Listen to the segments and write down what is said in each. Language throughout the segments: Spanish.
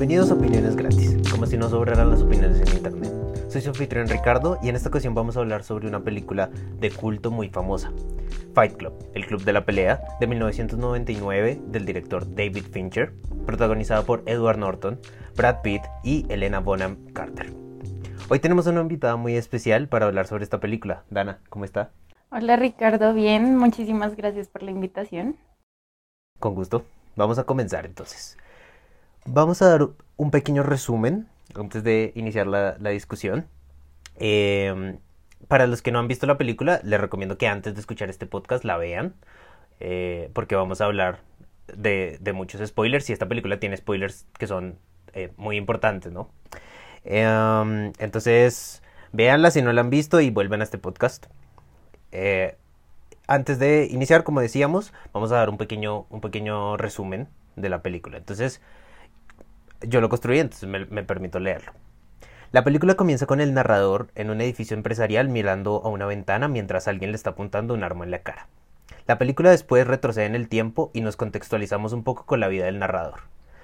Bienvenidos a Opiniones Gratis, como si no sobraran las opiniones en internet. Soy su anfitrión Ricardo y en esta ocasión vamos a hablar sobre una película de culto muy famosa, Fight Club, el club de la pelea, de 1999 del director David Fincher, protagonizada por Edward Norton, Brad Pitt y Elena Bonham Carter. Hoy tenemos una invitada muy especial para hablar sobre esta película. Dana, ¿cómo está? Hola Ricardo, bien, muchísimas gracias por la invitación. Con gusto. Vamos a comenzar entonces. Vamos a dar un pequeño resumen antes de iniciar la, discusión. Em, para los que no han visto la película, les recomiendo que antes de escuchar este podcast la vean, eh, porque vamos a hablar de, muchos spoilers y esta película tiene spoilers que son eh, muy importantes, ¿no? Em, entonces, véanla si no la han visto y vuelven a este podcast. Eh, antes de iniciar, como decíamos, vamos a dar un pequeño, un pequeño resumen de la película. Entonces, yo lo construí, entonces me, me permito leerlo. La película comienza con el narrador en un edificio empresarial mirando a una ventana mientras alguien le está apuntando un arma en la cara. La película después retrocede en el tiempo y nos contextualizamos un poco con la vida del narrador.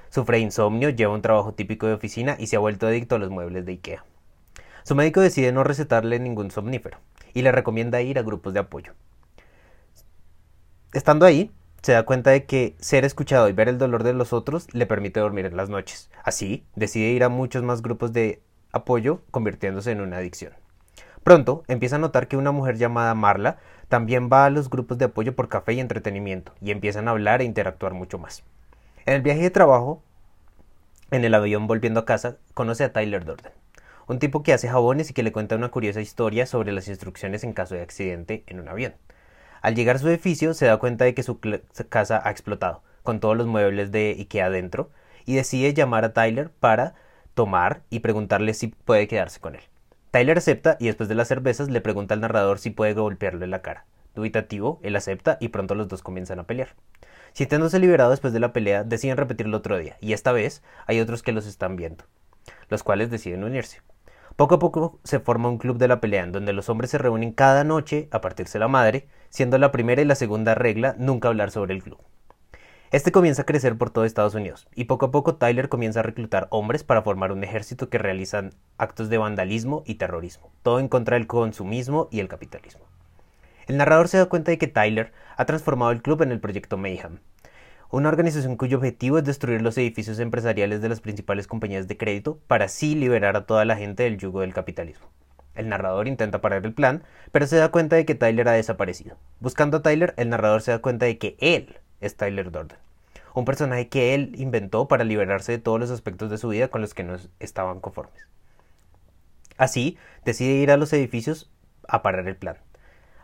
Sufre insomnio, lleva un trabajo típico de oficina y se ha vuelto adicto a los muebles de Ikea. Su médico decide no recetarle ningún somnífero y le recomienda ir a grupos de apoyo. Estando ahí, se da cuenta de que ser escuchado y ver el dolor de los otros le permite dormir en las noches. Así, decide ir a muchos más grupos de apoyo, convirtiéndose en una adicción. Pronto empieza a notar que una mujer llamada Marla también va a los grupos de apoyo por café y entretenimiento, y empiezan a hablar e interactuar mucho más. En el viaje de trabajo, en el avión volviendo a casa, conoce a Tyler Durden, un tipo que hace jabones y que le cuenta una curiosa historia sobre las instrucciones en caso de accidente en un avión. Al llegar a su edificio se da cuenta de que su casa ha explotado, con todos los muebles de Ikea adentro, y decide llamar a Tyler para tomar y preguntarle si puede quedarse con él. Tyler acepta y después de las cervezas le pregunta al narrador si puede golpearle en la cara. Dubitativo, él acepta y pronto los dos comienzan a pelear. Sintiéndose liberado después de la pelea, deciden repetirlo otro día, y esta vez hay otros que los están viendo, los cuales deciden unirse. Poco a poco se forma un club de la pelea en donde los hombres se reúnen cada noche a partirse la madre, siendo la primera y la segunda regla nunca hablar sobre el club. Este comienza a crecer por todo Estados Unidos, y poco a poco Tyler comienza a reclutar hombres para formar un ejército que realizan actos de vandalismo y terrorismo, todo en contra del consumismo y el capitalismo. El narrador se da cuenta de que Tyler ha transformado el club en el proyecto Mayhem, una organización cuyo objetivo es destruir los edificios empresariales de las principales compañías de crédito para así liberar a toda la gente del yugo del capitalismo. El narrador intenta parar el plan, pero se da cuenta de que Tyler ha desaparecido. Buscando a Tyler, el narrador se da cuenta de que él es Tyler Durden, un personaje que él inventó para liberarse de todos los aspectos de su vida con los que no estaban conformes. Así, decide ir a los edificios a parar el plan.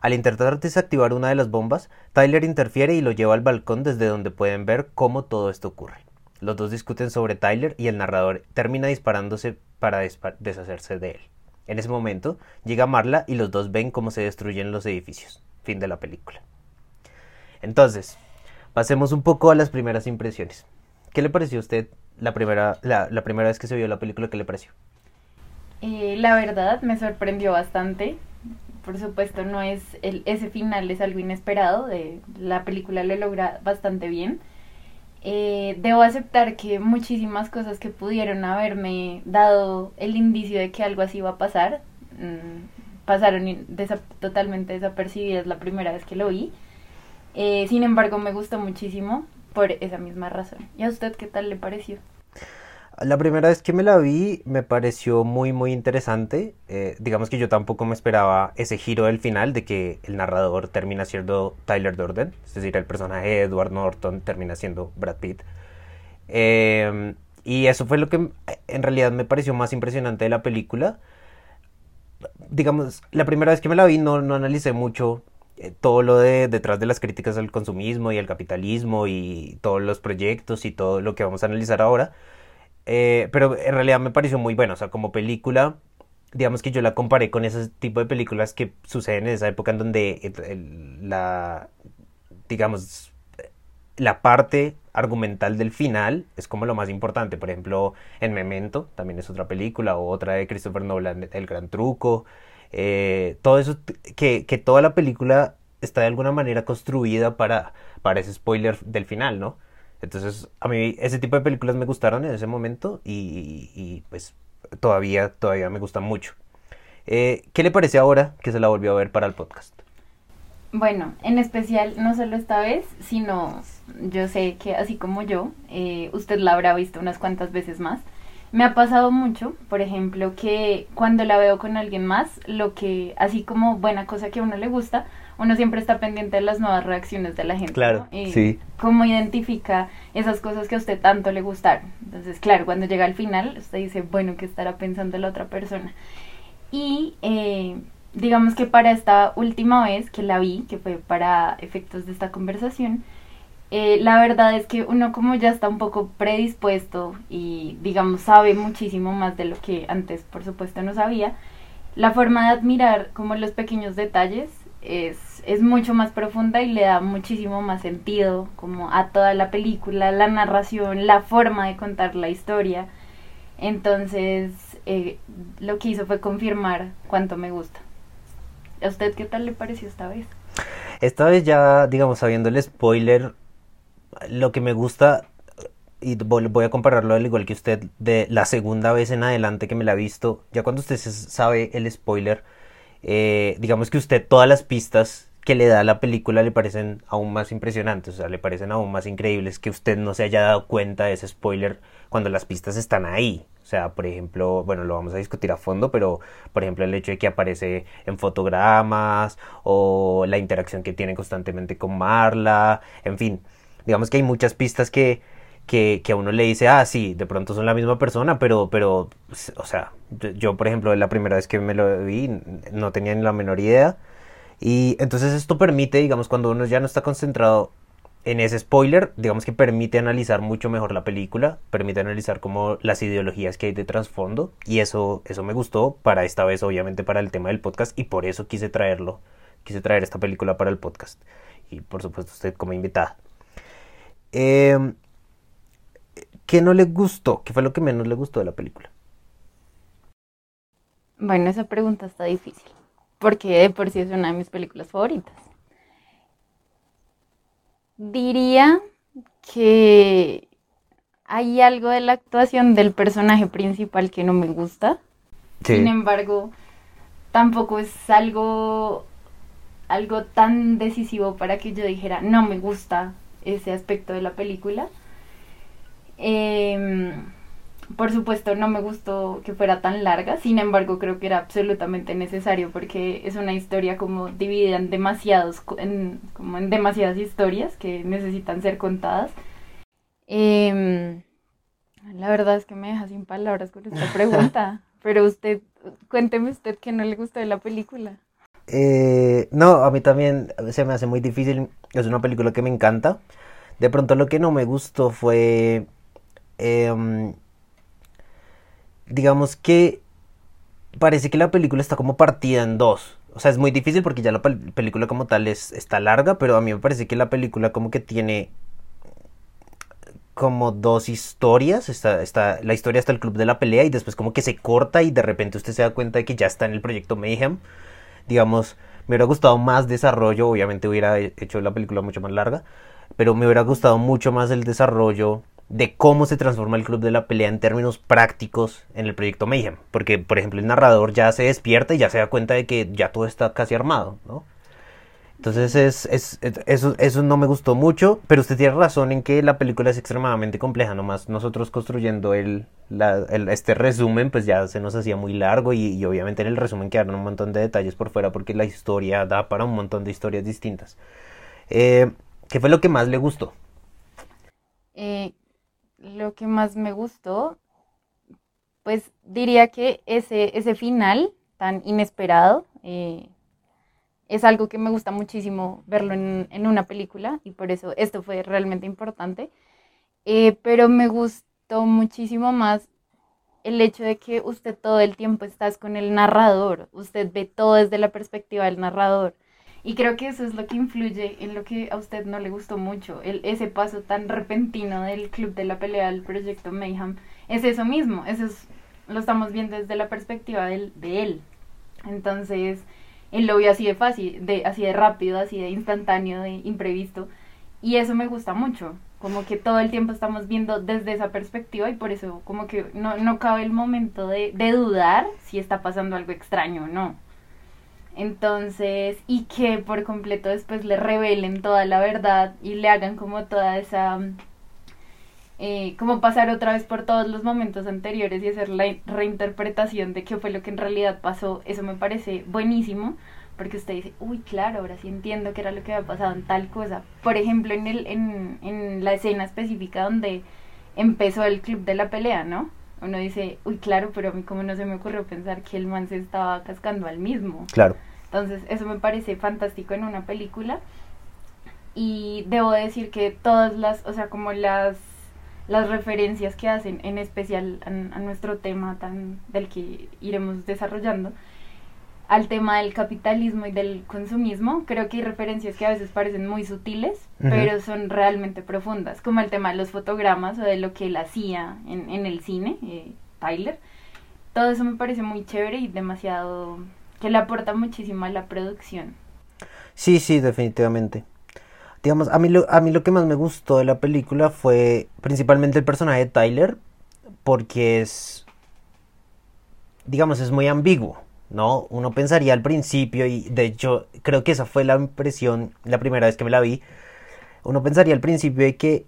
Al intentar desactivar una de las bombas, Tyler interfiere y lo lleva al balcón desde donde pueden ver cómo todo esto ocurre. Los dos discuten sobre Tyler y el narrador termina disparándose para deshacerse de él. En ese momento llega Marla y los dos ven cómo se destruyen los edificios. Fin de la película. Entonces, pasemos un poco a las primeras impresiones. ¿Qué le pareció a usted la primera, la, primera vez que se vio la película? ¿Qué le pareció? Eh, la verdad me sorprendió bastante por supuesto no es el, ese final es algo inesperado de la película lo logra bastante bien. Eh, debo aceptar que muchísimas cosas que pudieron haberme dado el indicio de que algo así iba a pasar mm, pasaron totalmente desapercibidas la primera vez que lo vi. Eh, sin embargo me gustó muchísimo por esa misma razón. Y a usted qué tal le pareció la primera vez que me la vi me pareció muy muy interesante. Eh, digamos que yo tampoco me esperaba ese giro del final de que el narrador termina siendo Tyler Durden, es decir, el personaje de Edward Norton termina siendo Brad Pitt. Em, y eso fue lo que en realidad me pareció más impresionante de la película. Digamos, la primera vez que me la vi no, no analicé mucho eh, todo lo de detrás de las críticas al consumismo y al capitalismo y todos los proyectos y todo lo que vamos a analizar ahora eh, pero en realidad me pareció muy bueno, o sea, como película, digamos que yo la comparé con ese tipo de películas que suceden en esa época en donde la, digamos, la parte argumental del final es como lo más importante. Por ejemplo, en Memento también es otra película, o otra de Christopher Nolan, El Gran Truco. Eh, todo eso, que, que, toda la película está de alguna manera construida para, para ese spoiler del final, ¿no? Entonces, a mí ese tipo de películas me gustaron en ese momento y, y pues todavía, todavía me gustan mucho. Eh, ¿Qué le parece ahora que se la volvió a ver para el podcast? Bueno, en especial, no solo esta vez, sino yo sé que así como yo, eh, usted la habrá visto unas cuantas veces más. Me ha pasado mucho, por ejemplo, que cuando la veo con alguien más, lo que, así como buena cosa que a uno le gusta, uno siempre está pendiente de las nuevas reacciones de la gente. Claro, sí. Cómo identifica esas cosas que a usted tanto le gustaron. Entonces, claro, cuando llega al final, usted dice, bueno, ¿qué estará pensando la otra persona? Y eh, digamos que para esta última vez que la vi, que fue para efectos de esta conversación, eh, la verdad es que uno como ya está un poco predispuesto y digamos sabe muchísimo más de lo que antes por supuesto no sabía, la forma de admirar como los pequeños detalles es, es mucho más profunda y le da muchísimo más sentido como a toda la película, la narración, la forma de contar la historia. Entonces eh, lo que hizo fue confirmar cuánto me gusta. ¿A usted qué tal le pareció esta vez? Esta vez ya, digamos, sabiendo el spoiler, lo que me gusta, y voy a compararlo al igual que usted, de la segunda vez en adelante que me la ha visto, ya cuando usted sabe el spoiler, eh, digamos que usted todas las pistas que le da la película le parecen aún más impresionantes, o sea, le parecen aún más increíbles que usted no se haya dado cuenta de ese spoiler cuando las pistas están ahí. O sea, por ejemplo, bueno, lo vamos a discutir a fondo, pero por ejemplo el hecho de que aparece en fotogramas o la interacción que tiene constantemente con Marla, en fin, digamos que hay muchas pistas que, que, a uno le dice, ah, sí, de pronto son la misma persona, pero, pero, o sea, yo, por ejemplo, la primera vez que me lo vi no tenía ni la menor idea. Y entonces esto permite, digamos, cuando uno ya no está concentrado en ese spoiler, digamos que permite analizar mucho mejor la película, permite analizar como las ideologías que hay de trasfondo y eso, eso me gustó para esta vez, obviamente, para el tema del podcast y por eso quise traerlo, quise traer esta película para el podcast y por supuesto usted como invitada. Eh, ¿Qué no le gustó? ¿Qué fue lo que menos le gustó de la película? Bueno, esa pregunta está difícil, porque de por sí es una de mis películas favoritas. Diría que hay algo de la actuación del personaje principal que no me gusta. Sin embargo, tampoco es algo algo tan decisivo para que yo dijera no me gusta ese aspecto de la película. Em, por supuesto no me gustó que fuera tan larga, sin embargo creo que era absolutamente necesario porque es una historia como dividida en demasiados, en, como en demasiadas historias que necesitan ser contadas. Em, la verdad es que me deja sin palabras con esta pregunta, pero usted, cuénteme usted que no le gustó de la película. Eh, no, a mí también se me hace muy difícil, es una película que me encanta. De pronto lo que no me gustó fue, em, digamos que parece que la película está como partida en dos. O sea, es muy difícil porque ya la película como tal es, está larga, pero a mí me parece que la película como que tiene como dos historias. Está, está, la historia está el club de la pelea y después como que se corta y de repente usted se da cuenta de que ya está en el proyecto Mayhem. Digamos, me hubiera gustado más desarrollo, obviamente hubiera hecho la película mucho más larga, pero me hubiera gustado mucho más el desarrollo de cómo se transforma el club de la pelea en términos prácticos en el proyecto Mayhem. Porque, por ejemplo, el narrador ya se despierta y ya se da cuenta de que ya todo está casi armado, ¿no? Entonces es, es, eso, eso no me gustó mucho, pero usted tiene razón en que la película es extremadamente compleja, nomás nosotros construyendo el, este resumen pues ya se nos hacía muy largo y, obviamente en el resumen quedaron un montón de detalles por fuera porque la historia da para un montón de historias distintas. Eh, ¿Qué fue lo que más le gustó? Eh, lo que más me gustó, pues diría que ese, ese final tan inesperado eh, es algo que me gusta muchísimo verlo en, una película y por eso esto fue realmente importante. Eh, pero me gustó muchísimo más el hecho de que usted todo el tiempo estás con el narrador, usted ve todo desde la perspectiva del narrador. Y creo que eso es lo que influye en lo que a usted no le gustó mucho, el, ese paso tan repentino del club de la pelea al proyecto Mayhem. Es eso mismo, eso es, lo estamos viendo desde la perspectiva de, él. Entonces, él lo vio así de fácil, de, así de rápido, así de instantáneo, de imprevisto. Y eso me gusta mucho. como que todo el tiempo estamos viendo desde esa perspectiva y por eso como que no, no cabe el momento de, de dudar si está pasando algo extraño o no. Entonces, y que por completo después le revelen toda la verdad y le hagan como toda esa, eh, como pasar otra vez por todos los momentos anteriores y hacer la reinterpretación de qué fue lo que en realidad pasó, eso me parece buenísimo, porque usted dice, uy, claro, ahora sí entiendo qué era lo que había pasado en tal cosa. Por ejemplo, en, el, en, en la escena específica donde empezó el club de la pelea, ¿no? Uno dice, uy, claro, pero a mí como no se me ocurrió pensar que el man se estaba cascando al mismo. Claro. Entonces, eso me parece fantástico en una película. Y debo decir que todas las, o sea, como las las referencias que hacen, en especial a, a nuestro tema tan del que iremos desarrollando, al tema del capitalismo y del consumismo, creo que hay referencias que a veces parecen muy sutiles, pero son realmente profundas, como el tema de los fotogramas o de lo que él hacía en, en el cine, eh, Tyler. Todo eso me parece muy chévere y demasiado que le aporta muchísimo a la producción. Sí, sí, definitivamente. Digamos, a mí, lo, a mí lo que más me gustó de la película fue principalmente el personaje de Tyler, porque es, digamos, es muy ambiguo, ¿no? Uno pensaría al principio, y de hecho creo que esa fue la impresión la primera vez que me la vi, uno pensaría al principio de que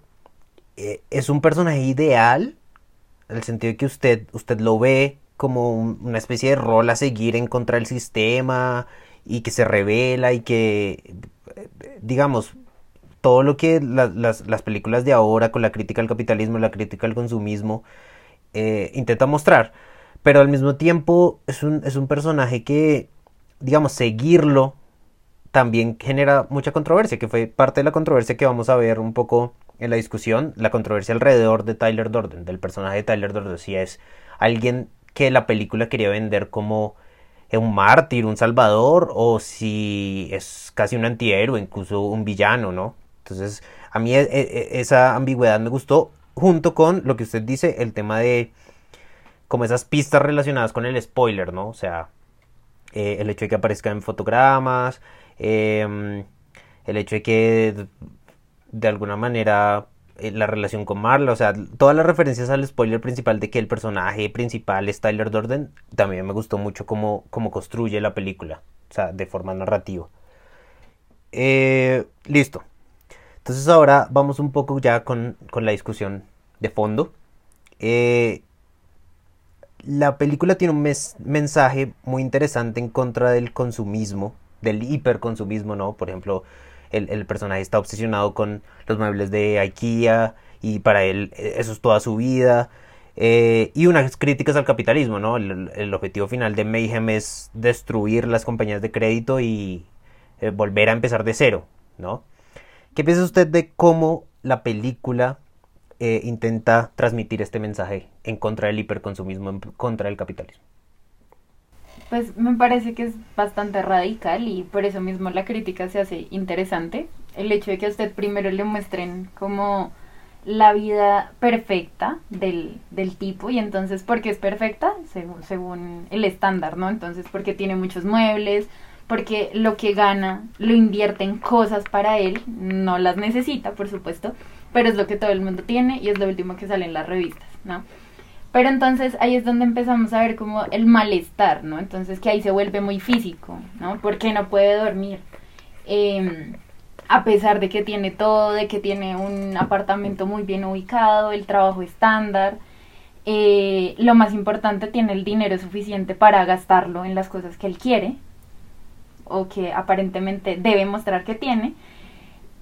eh, es un personaje ideal, en el sentido de que usted, usted lo ve como un- una especie de rol a seguir en contra del sistema y que se revela y que, digamos, todo lo que la- las, las películas de ahora con la crítica al capitalismo, la crítica al consumismo, eh, intenta mostrar. Pero al mismo tiempo es un, es un personaje que, digamos, seguirlo también genera mucha controversia, que fue parte de la controversia que vamos a ver un poco en la discusión, la controversia alrededor de Tyler Durden, del personaje de Tyler Durden, si es alguien que la película quería vender como un mártir, un salvador, o si es casi un antihéroe, incluso un villano, ¿no? Entonces, a mí e- e- esa ambigüedad me gustó, junto con lo que usted dice, el tema de como esas pistas relacionadas con el spoiler, ¿no? O sea, eh, el hecho de que aparezca en fotogramas, eh, el hecho de que de, de alguna manera eh, la relación con Marla, o sea, todas las referencias al spoiler principal de que el personaje principal es Tyler Durden, también me gustó mucho cómo, cómo construye la película, o sea, de forma narrativa. Eh, listo. Entonces ahora vamos un poco ya con, con la discusión de fondo. Eh, la película tiene un mes- mensaje muy interesante en contra del consumismo, del hiperconsumismo, ¿no? Por ejemplo, el, el personaje está obsesionado con los muebles de IKEA y para él eh, eso es toda su vida. Eh, y unas críticas al capitalismo, ¿no? El, objetivo final de Mayhem es destruir las compañías de crédito y eh, volver a empezar de cero, ¿no? ¿Qué piensa usted de cómo la película eh, intenta transmitir este mensaje en contra del hiperconsumismo, en contra del capitalismo? Pues me parece que es bastante radical y por eso mismo la crítica se hace interesante. El hecho de que a usted primero le muestren como la vida perfecta del, del tipo y entonces porque es perfecta según, según el estándar, ¿no? Entonces porque tiene muchos muebles, porque lo que gana lo invierte en cosas para él, no las necesita, por supuesto, pero es lo que todo el mundo tiene y es lo último que sale en las revistas, ¿no? Pero entonces ahí es donde empezamos a ver como el malestar, ¿no? Entonces que ahí se vuelve muy físico, ¿no? Porque no puede dormir. Eh, a pesar de que tiene todo, de que tiene un apartamento muy bien ubicado, el trabajo estándar, eh, lo más importante, tiene el dinero suficiente para gastarlo en las cosas que él quiere, o que aparentemente debe mostrar que tiene.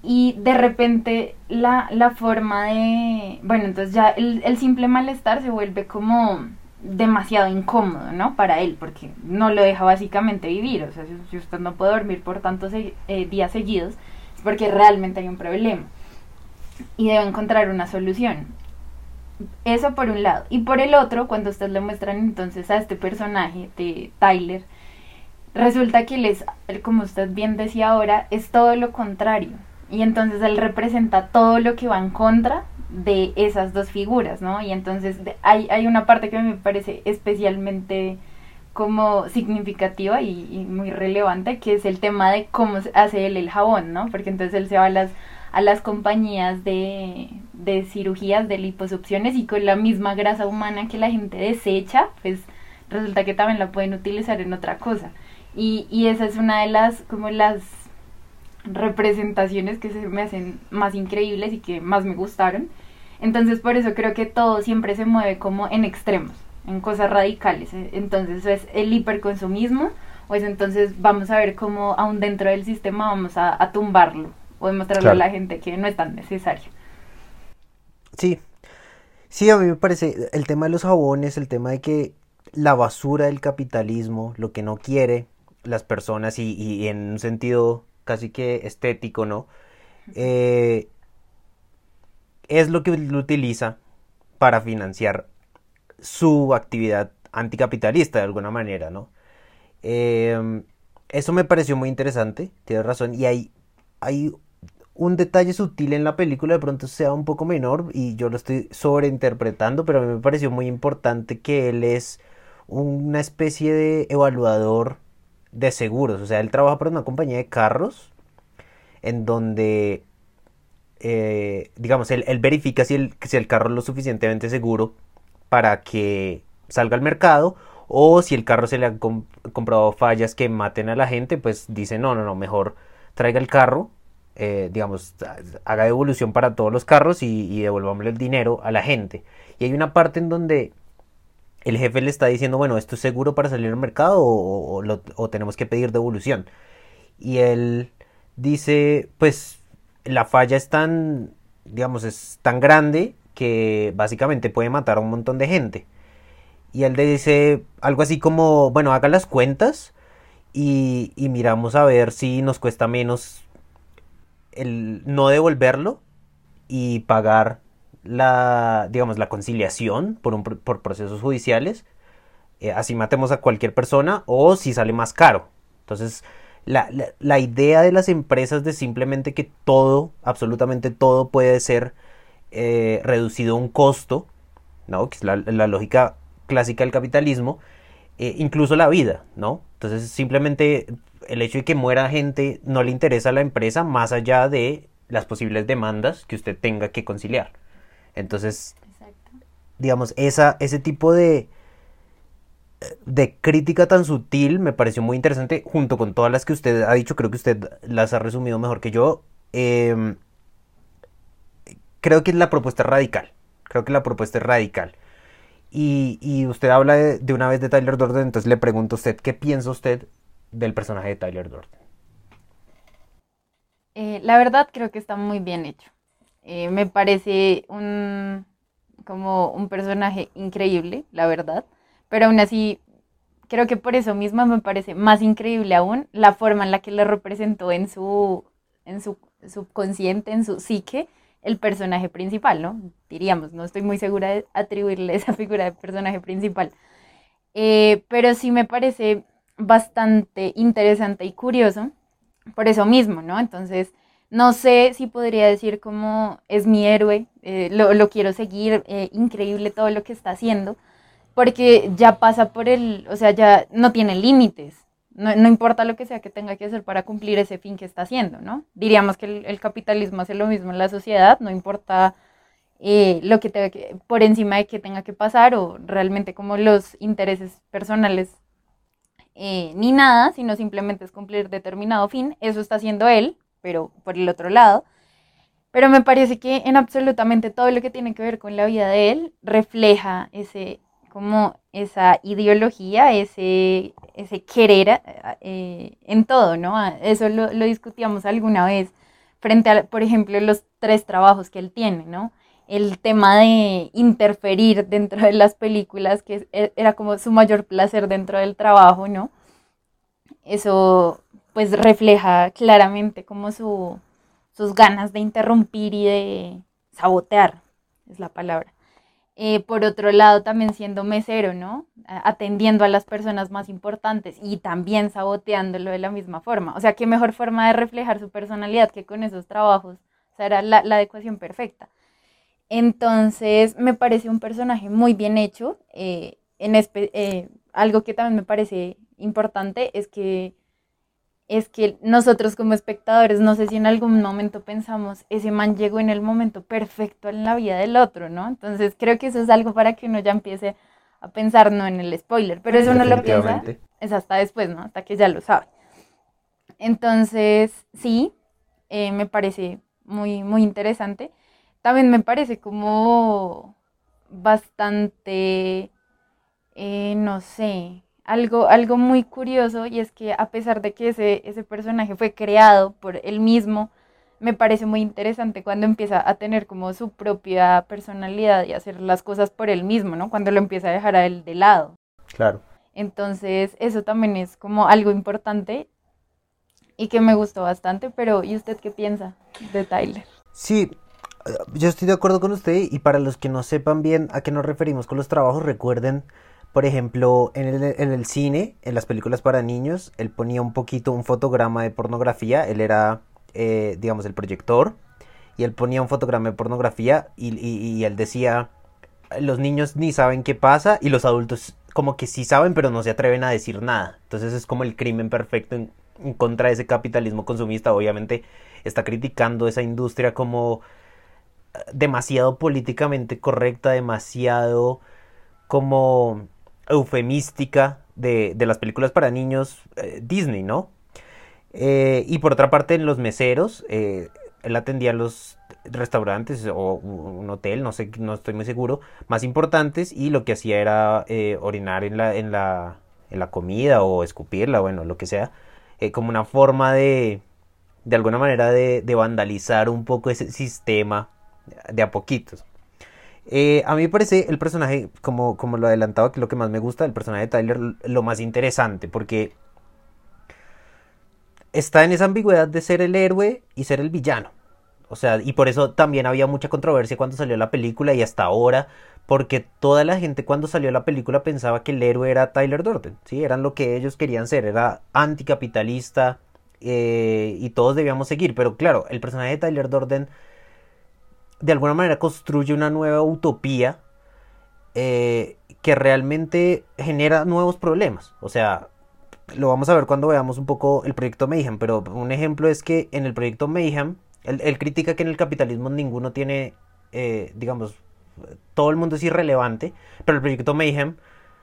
Y de repente la, la forma de... Bueno, entonces ya el, el simple malestar se vuelve como demasiado incómodo, ¿no? Para él, porque no lo deja básicamente vivir. O sea, si, usted no puede dormir por tantos eh, días seguidos, es porque realmente hay un problema. Y debe encontrar una solución. Eso por un lado. Y por el otro, cuando usted le muestran entonces a este personaje de Tyler, resulta que él es, como usted bien decía ahora, es todo lo contrario. Y entonces él representa todo lo que va en contra de esas dos figuras, ¿no? Y entonces hay, hay una parte que me parece especialmente como significativa y, muy relevante, que es el tema de cómo hace él el jabón, ¿no? Porque entonces él se va a las, a las compañías de, de cirugías, de liposucciones y con la misma grasa humana que la gente desecha, pues resulta que también la pueden utilizar en otra cosa. Y, y esa es una de las, como las representaciones que se me hacen más increíbles y que más me gustaron. Entonces por eso creo que todo siempre se mueve como en extremos, en cosas radicales. Entonces es el hiperconsumismo o es entonces vamos a ver cómo aún dentro del sistema vamos a, a tumbarlo o demostrarle a la gente que no es tan necesario. Sí, sí, a mí me parece el tema de los jabones, el tema de que la basura del capitalismo, lo que no quiere las personas y, y en un sentido casi que estético, ¿no? Eh, es lo que lo utiliza para financiar su actividad anticapitalista de alguna manera, ¿no? Eh, eso me pareció muy interesante, tienes razón, y hay, hay un detalle sutil en la película, de pronto sea un poco menor y yo lo estoy sobreinterpretando, pero a mí me pareció muy importante que él es una especie de evaluador de seguros. O sea, él trabaja para una compañía de carros en donde, eh, digamos, él, verifica si el, si el carro es lo suficientemente seguro para que salga al mercado o si el carro se le han comprado fallas que maten a la gente, pues dice, no, no, no, mejor traiga el carro, eh, digamos, haga devolución para todos los carros y, y devolvámosle el dinero a la gente. Y hay una parte en donde el jefe le está diciendo, bueno, ¿esto es seguro para salir al mercado o, tenemos que pedir devolución? Y él dice, pues la falla es tan, digamos, es tan grande que básicamente puede matar a un montón de gente. Y él le dice algo así como, bueno, haga las cuentas y, y miramos a ver si nos cuesta menos el no devolverlo y pagar la, digamos, la conciliación por, un, por procesos judiciales, eh, así matemos a cualquier persona o si sale más caro. Entonces, la, la, idea de las empresas de simplemente que todo, absolutamente todo puede ser eh, reducido a un costo, ¿no? que es la, lógica clásica del capitalismo, eh, incluso la vida, ¿no? Entonces, simplemente el hecho de que muera gente no le interesa a la empresa más allá de las posibles demandas que usted tenga que conciliar. Entonces, digamos, esa, ese tipo de, de crítica tan sutil me pareció muy interesante, junto con todas las que usted ha dicho, creo que usted las ha resumido mejor que yo. Em, creo que la propuesta es radical, creo que la propuesta es radical. Y, y usted habla de, una vez de Tyler Durden, entonces le pregunto a usted, ¿qué piensa usted del personaje de Tyler Durden? Eh, la verdad creo que está muy bien hecho. Eh, me parece un, como un personaje increíble, la verdad, pero aún así creo que por eso mismo me parece más increíble aún la forma en la que le representó en su, en su subconsciente, en su psique, el personaje principal, ¿no? Diríamos, no estoy muy segura de atribuirle esa figura de personaje principal. Eh, pero sí me parece bastante interesante y curioso por eso mismo, ¿no? Entonces, no sé si podría decir como es mi héroe, eh, lo, quiero seguir, eh, increíble todo lo que está haciendo, porque ya pasa por el, o sea, ya no tiene límites. No, importa lo que sea que tenga que hacer para cumplir ese fin que está haciendo, ¿no? Diríamos que el, capitalismo hace lo mismo en la sociedad, no importa eh, lo que tenga que, por encima de que tenga que pasar o realmente como los intereses personales ni nada, sino simplemente es cumplir determinado fin. Eso está haciendo él, pero por el otro lado. Pero me parece que en absolutamente todo lo que tiene que ver con la vida de él refleja ese, como esa ideología, ese, ese querer eh, en todo, ¿no? Ah, eso lo, lo, discutíamos alguna vez frente a, por ejemplo, los tres trabajos que él tiene, ¿no? El tema de interferir dentro de las películas, que e, era como su mayor placer dentro del trabajo, ¿no? Eso pues refleja claramente como su, sus ganas de interrumpir y de sabotear, es la palabra. Eh, por otro lado, también siendo mesero, ¿no? Atendiendo a las personas más importantes y también saboteándolo de la misma forma. O sea, qué mejor forma de reflejar su personalidad que con esos trabajos. O sea, era la, adecuación perfecta. Entonces, me parece un personaje muy bien hecho. Eh, en eh, algo que también me parece importante es que es que nosotros como espectadores, no sé si en algún momento pensamos, ese man llegó en el momento perfecto en la vida del otro, ¿no? Entonces creo que eso es algo para que uno ya empiece a pensar, no en el spoiler, pero eso no lo piensa, es hasta después, ¿no? Hasta que ya lo sabe. Entonces, sí, eh, me parece muy, muy interesante. También me parece como bastante, eh, no sé, algo, algo muy curioso y es que a pesar de que ese, ese personaje fue creado por él mismo, me parece muy interesante cuando empieza a tener como su propia personalidad y hacer las cosas por él mismo, ¿no? Cuando lo empieza a dejar a él de lado. Claro. Entonces, eso también es como algo importante y que me gustó bastante, pero ¿y usted qué piensa de Tyler? Sí, eh, yo estoy de acuerdo con usted y para los que no sepan bien a qué nos referimos con los trabajos, recuerden por ejemplo, en el, en el, cine, en las películas para niños, él ponía un poquito un fotograma de pornografía, él era, eh, digamos, el proyector, y él ponía un fotograma de pornografía y, y, él decía, los niños ni saben qué pasa y los adultos como que sí saben, pero no se atreven a decir nada. Entonces es como el crimen perfecto en, en contra de ese capitalismo consumista. Obviamente está criticando esa industria como eh, demasiado políticamente correcta, demasiado como eufemística de, las películas para niños eh, Disney, ¿no? Eh, y por otra parte, en los meseros, eh, él atendía los restaurantes o un hotel, no sé, no estoy muy seguro, más importantes y lo que hacía era orinar en la, en, la, en la comida o escupirla, bueno, lo que sea, como una forma de, de alguna manera, de, de vandalizar un poco ese sistema de a poquitos. Eh, a mí me parece el personaje, como, como lo adelantaba, que lo que más me gusta del personaje de Tyler, lo más interesante, porque está en esa ambigüedad de ser el héroe y ser el villano. O sea, y por eso también había mucha controversia cuando salió la película y hasta ahora, porque toda la gente cuando salió la película pensaba que el héroe era Tyler Durden, ¿sí? Eran lo que ellos querían ser, era anticapitalista eh, y todos debíamos seguir, pero claro, el personaje de Tyler Durden de alguna manera construye una nueva utopía eh, que realmente genera nuevos problemas. O sea, lo vamos a ver cuando veamos un poco el proyecto Mayhem, pero un ejemplo es que en el proyecto Mayhem, él, critica que en el capitalismo ninguno tiene, eh, digamos, todo el mundo es irrelevante, pero el proyecto Mayhem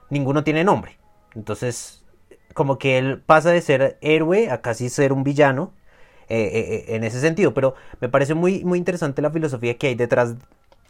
ninguno tiene nombre. Entonces, como que él pasa de ser héroe a casi ser un villano eh, eh, eh, en ese sentido. Pero me parece muy, muy interesante la filosofía que hay detrás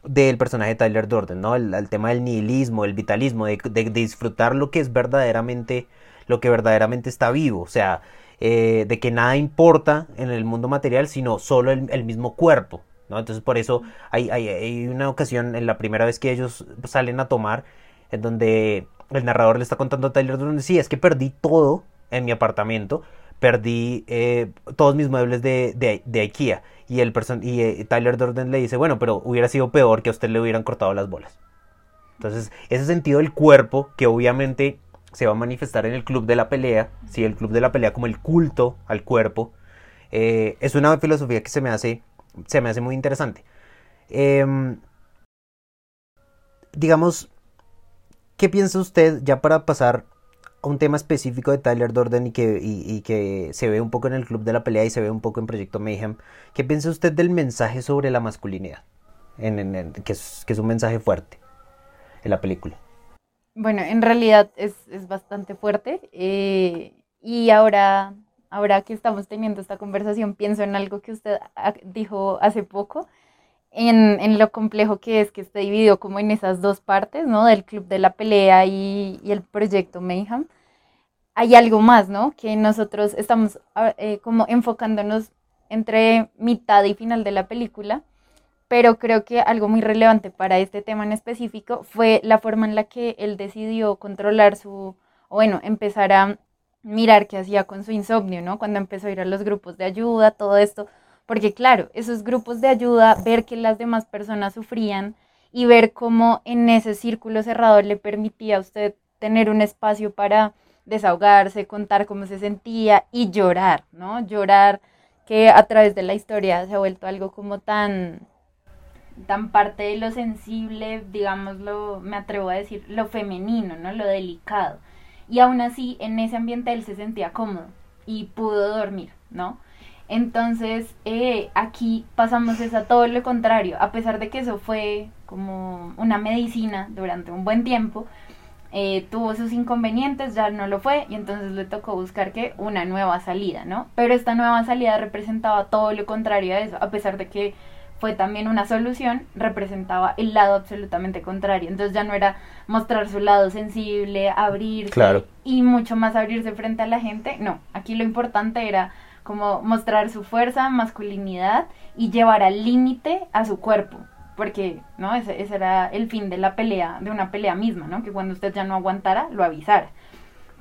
del personaje de Tyler Durden, ¿no? El, tema del nihilismo, el vitalismo, de, disfrutar lo que es verdaderamente, lo que verdaderamente está vivo, o sea, de que nada importa en el mundo material, sino solo el, mismo cuerpo, ¿no? Entonces por eso hay, hay, hay, una ocasión, en la primera vez que ellos salen a tomar, en donde el narrador le está contando a Tyler Durden, sí, es que perdí todo en mi apartamento, perdí eh, todos mis muebles de, de, IKEA. Y, el y eh, Tyler Durden le dice, bueno, pero hubiera sido peor que a usted le hubieran cortado las bolas. Entonces, ese sentido del cuerpo, que obviamente se va a manifestar en el club de la pelea, ¿sí? el club de la pelea como el culto al cuerpo, eh, es una filosofía que se me hace, se me hace muy interesante. Em, digamos, ¿qué piensa usted, ya para pasar un tema específico de Tyler Durden y que, y, que se ve un poco en el Club de la Pelea y se ve un poco en Proyecto Mayhem. ¿Qué piensa usted del mensaje sobre la masculinidad? En, que, es, un mensaje fuerte en la película. Bueno, en realidad es, es bastante fuerte. Eh, y ahora, ahora que estamos teniendo esta conversación, pienso en algo que usted dijo hace poco. En, en, lo complejo que es que esté dividido como en esas dos partes, ¿no? Del club de la pelea y, y el proyecto Mayhem hay algo más, ¿no? Que nosotros estamos ah, eh, como enfocándonos entre mitad y final de la película, pero creo que algo muy relevante para este tema en específico fue la forma en la que él decidió controlar su, bueno, empezar a mirar qué hacía con su insomnio, ¿no? Cuando empezó a ir a los grupos de ayuda, todo esto, porque claro, esos grupos de ayuda, ver que las demás personas sufrían y ver cómo en ese círculo cerrado le permitía a usted tener un espacio para desahogarse, contar cómo se sentía y llorar, ¿no? Llorar que a través de la historia se ha vuelto algo como tan tan parte de lo sensible, digámoslo, me atrevo a decir, lo femenino, ¿no? Lo delicado. Y aún así, en ese ambiente él se sentía cómodo. y pudo dormir, ¿no? Entonces, eh, aquí pasamos es a todo lo contrario, a pesar de que eso fue como una medicina durante un buen tiempo, eh, tuvo sus inconvenientes, ya no lo fue, y entonces le tocó buscar que una nueva salida, ¿no? Pero esta nueva salida representaba todo lo contrario a eso, a pesar de que fue también una solución, representaba el lado absolutamente contrario. Entonces ya no era mostrar su lado sensible, abrirse y mucho más abrirse frente a la gente. No, aquí lo importante era como mostrar su fuerza, masculinidad y llevar al límite a su cuerpo. Porque, ¿no? Ese, ese, era el fin de la pelea, de una pelea misma, ¿no? Que cuando usted ya no aguantara, lo avisara.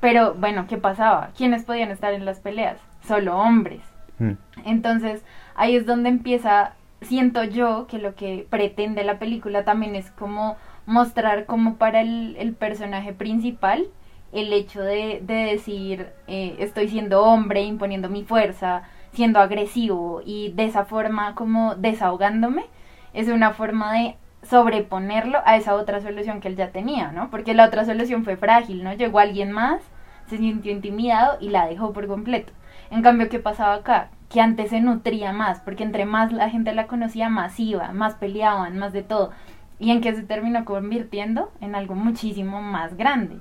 Pero, bueno, ¿qué pasaba? ¿Quiénes podían estar en las peleas? Solo hombres. Mm. Entonces, ahí es donde empieza siento yo que lo que pretende la película también es como mostrar como para el, personaje principal el hecho de, decir eh, estoy siendo hombre, imponiendo mi fuerza, siendo agresivo y de esa forma como desahogándome, es una forma de sobreponerlo a esa otra solución que él ya tenía, ¿no? Porque la otra solución fue frágil, ¿no? Llegó alguien más, se sintió intimidado y la dejó por completo. En cambio, ¿qué pasaba acá? que antes se nutría más, porque entre más la gente la conocía, más iba, más peleaban, más de todo. Y en que se terminó convirtiendo en algo muchísimo más grande.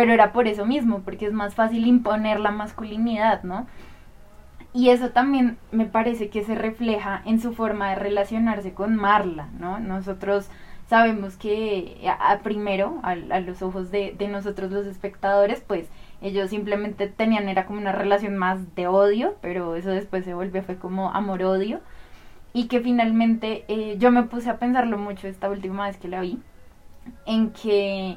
Pero era por eso mismo, porque es más fácil imponer la masculinidad, ¿no? Y eso también me parece que se refleja en su forma de relacionarse con Marla, ¿no? Nosotros sabemos que a, primero, a, los ojos de, de nosotros los espectadores, pues ellos simplemente tenían, era como una relación más de odio, pero eso después se volvió, fue como amor-odio. Y que finalmente eh, yo me puse a pensarlo mucho esta última vez que la vi, en que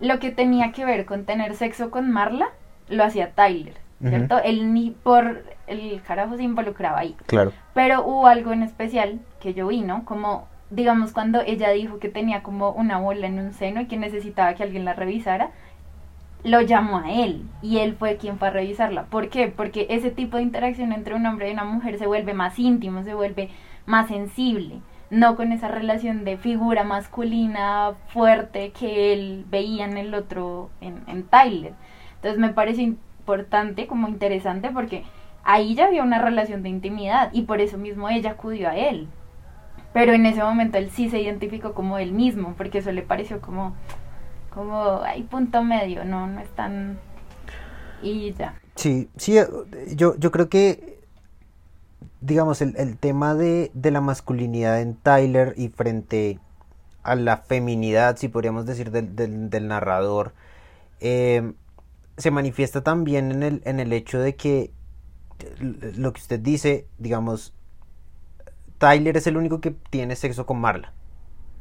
lo que tenía que ver con tener sexo con Marla, lo hacía Tyler, ¿cierto? Él ni por el carajo se involucraba ahí. Claro. Pero hubo algo en especial que yo vi, ¿no? Como, digamos, cuando ella dijo que tenía como una bola en un seno y que necesitaba que alguien la revisara, lo llamó a él y él fue quien fue a revisarla. ¿Por qué? Porque ese tipo de interacción entre un hombre y una mujer se vuelve más íntimo, se vuelve más sensible, no con esa relación de figura masculina fuerte que él veía en el otro, en, en Tyler. Entonces me parece importante, como interesante, porque ahí ya había una relación de intimidad y por eso mismo ella acudió a él. Pero en ese momento él sí se identificó como él mismo, porque eso le pareció como como hay punto medio, no, no es tan... y ya. Sí, sí, yo, yo creo que, digamos, el, tema de, la masculinidad en Tyler y frente a la feminidad, si podríamos decir, del, narrador, eh, se manifiesta también en el, en el hecho de que lo que usted dice, digamos, Tyler es el único que tiene sexo con Marla,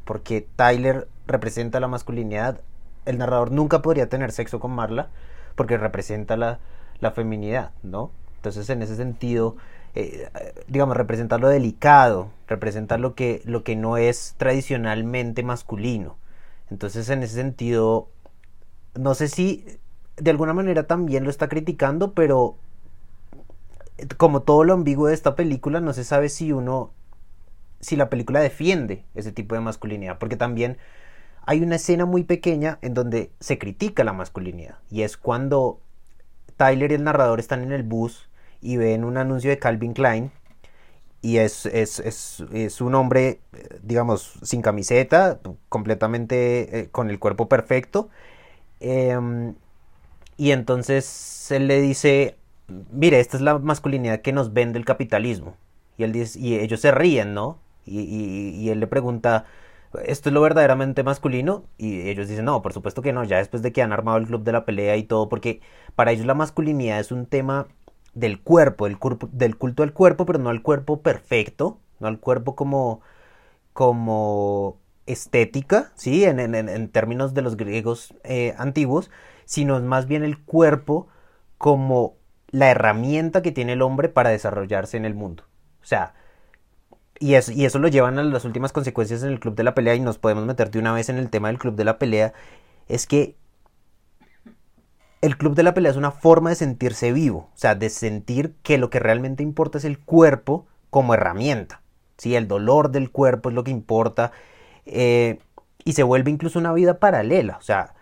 porque Tyler representa la masculinidad el narrador nunca podría tener sexo con Marla porque representa la, la feminidad, ¿no? Entonces, en ese sentido, eh, digamos, representa lo delicado, representa lo que, lo que no es tradicionalmente masculino. Entonces, en ese sentido, no sé si de alguna manera también lo está criticando, pero como todo lo ambiguo de esta película, no se sabe si uno, si la película defiende ese tipo de masculinidad, porque también hay una escena muy pequeña en donde se critica la masculinidad y es cuando Tyler y el narrador están en el bus y ven un anuncio de Calvin Klein y es, es, un hombre, digamos, sin camiseta, completamente eh, con el cuerpo perfecto. Em, y entonces él le dice, mire, esta es la masculinidad que nos vende el capitalismo. Y, él dice, y ellos se ríen, ¿no? Y, y él le pregunta, ¿esto es lo verdaderamente masculino? Y ellos dicen, no, por supuesto que no, ya después de que han armado el club de la pelea y todo, porque para ellos la masculinidad es un tema del cuerpo, del, del culto al cuerpo, pero no al cuerpo perfecto, no al cuerpo como, como estética, ¿sí? En, en, términos de los griegos eh, antiguos, sino más bien el cuerpo como la herramienta que tiene el hombre para desarrollarse en el mundo. O sea, y eso, y eso lo llevan a las últimas consecuencias en el club de la pelea y nos podemos meter de una vez en el tema del club de la pelea, es que el club de la pelea es una forma de sentirse vivo, o sea, de sentir que lo que realmente importa es el cuerpo como herramienta, ¿sí? El dolor del cuerpo es lo que importa eh, y se vuelve incluso una vida paralela, o sea,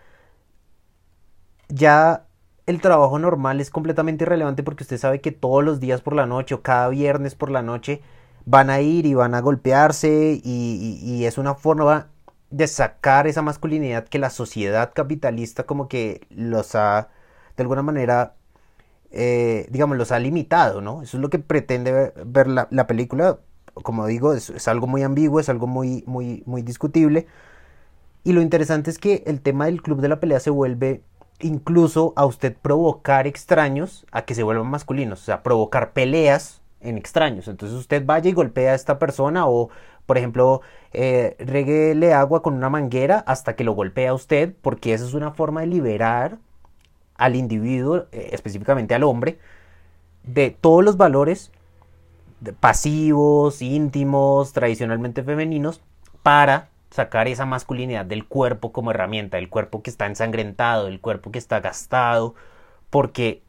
ya el trabajo normal es completamente irrelevante porque usted sabe que todos los días por la noche o cada viernes por la noche van a ir y van a golpearse y, es una forma de sacar esa masculinidad que la sociedad capitalista como que los ha de alguna manera eh, digamos los ha limitado no eso es lo que pretende ver, la, película. Como digo es, algo muy ambiguo es algo muy muy muy discutible. Y lo interesante es que el tema del club de la pelea se vuelve incluso a usted provocar extraños a que se vuelvan masculinos, o sea, provocar peleas en extraños. Entonces usted vaya y golpea a esta persona o, por ejemplo, eh, reguele agua con una manguera hasta que lo golpea a usted, porque esa es una forma de liberar al individuo, eh, específicamente al hombre, de todos los valores pasivos, íntimos, tradicionalmente femeninos, para sacar esa masculinidad del cuerpo como herramienta, el cuerpo que está ensangrentado, el cuerpo que está gastado, porque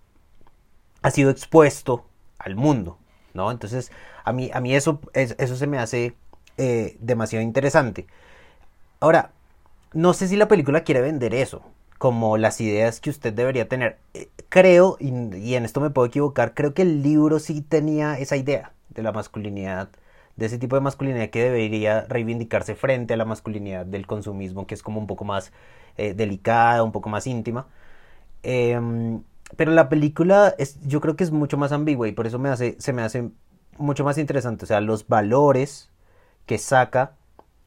ha sido expuesto al mundo, ¿no? Entonces, a mí, a mí eso, eso se me hace eh, demasiado interesante. Ahora, no sé si la película quiere vender eso, como las ideas que usted debería tener. Eh, creo, y, y en esto me puedo equivocar, creo que el libro sí tenía esa idea de la masculinidad de ese tipo de masculinidad que debería reivindicarse frente a la masculinidad del consumismo, que es como un poco más eh, delicada, un poco más íntima. Em, pero la película es, yo creo que es mucho más ambigua y por eso me hace, se me hace mucho más interesante. O sea, los valores que saca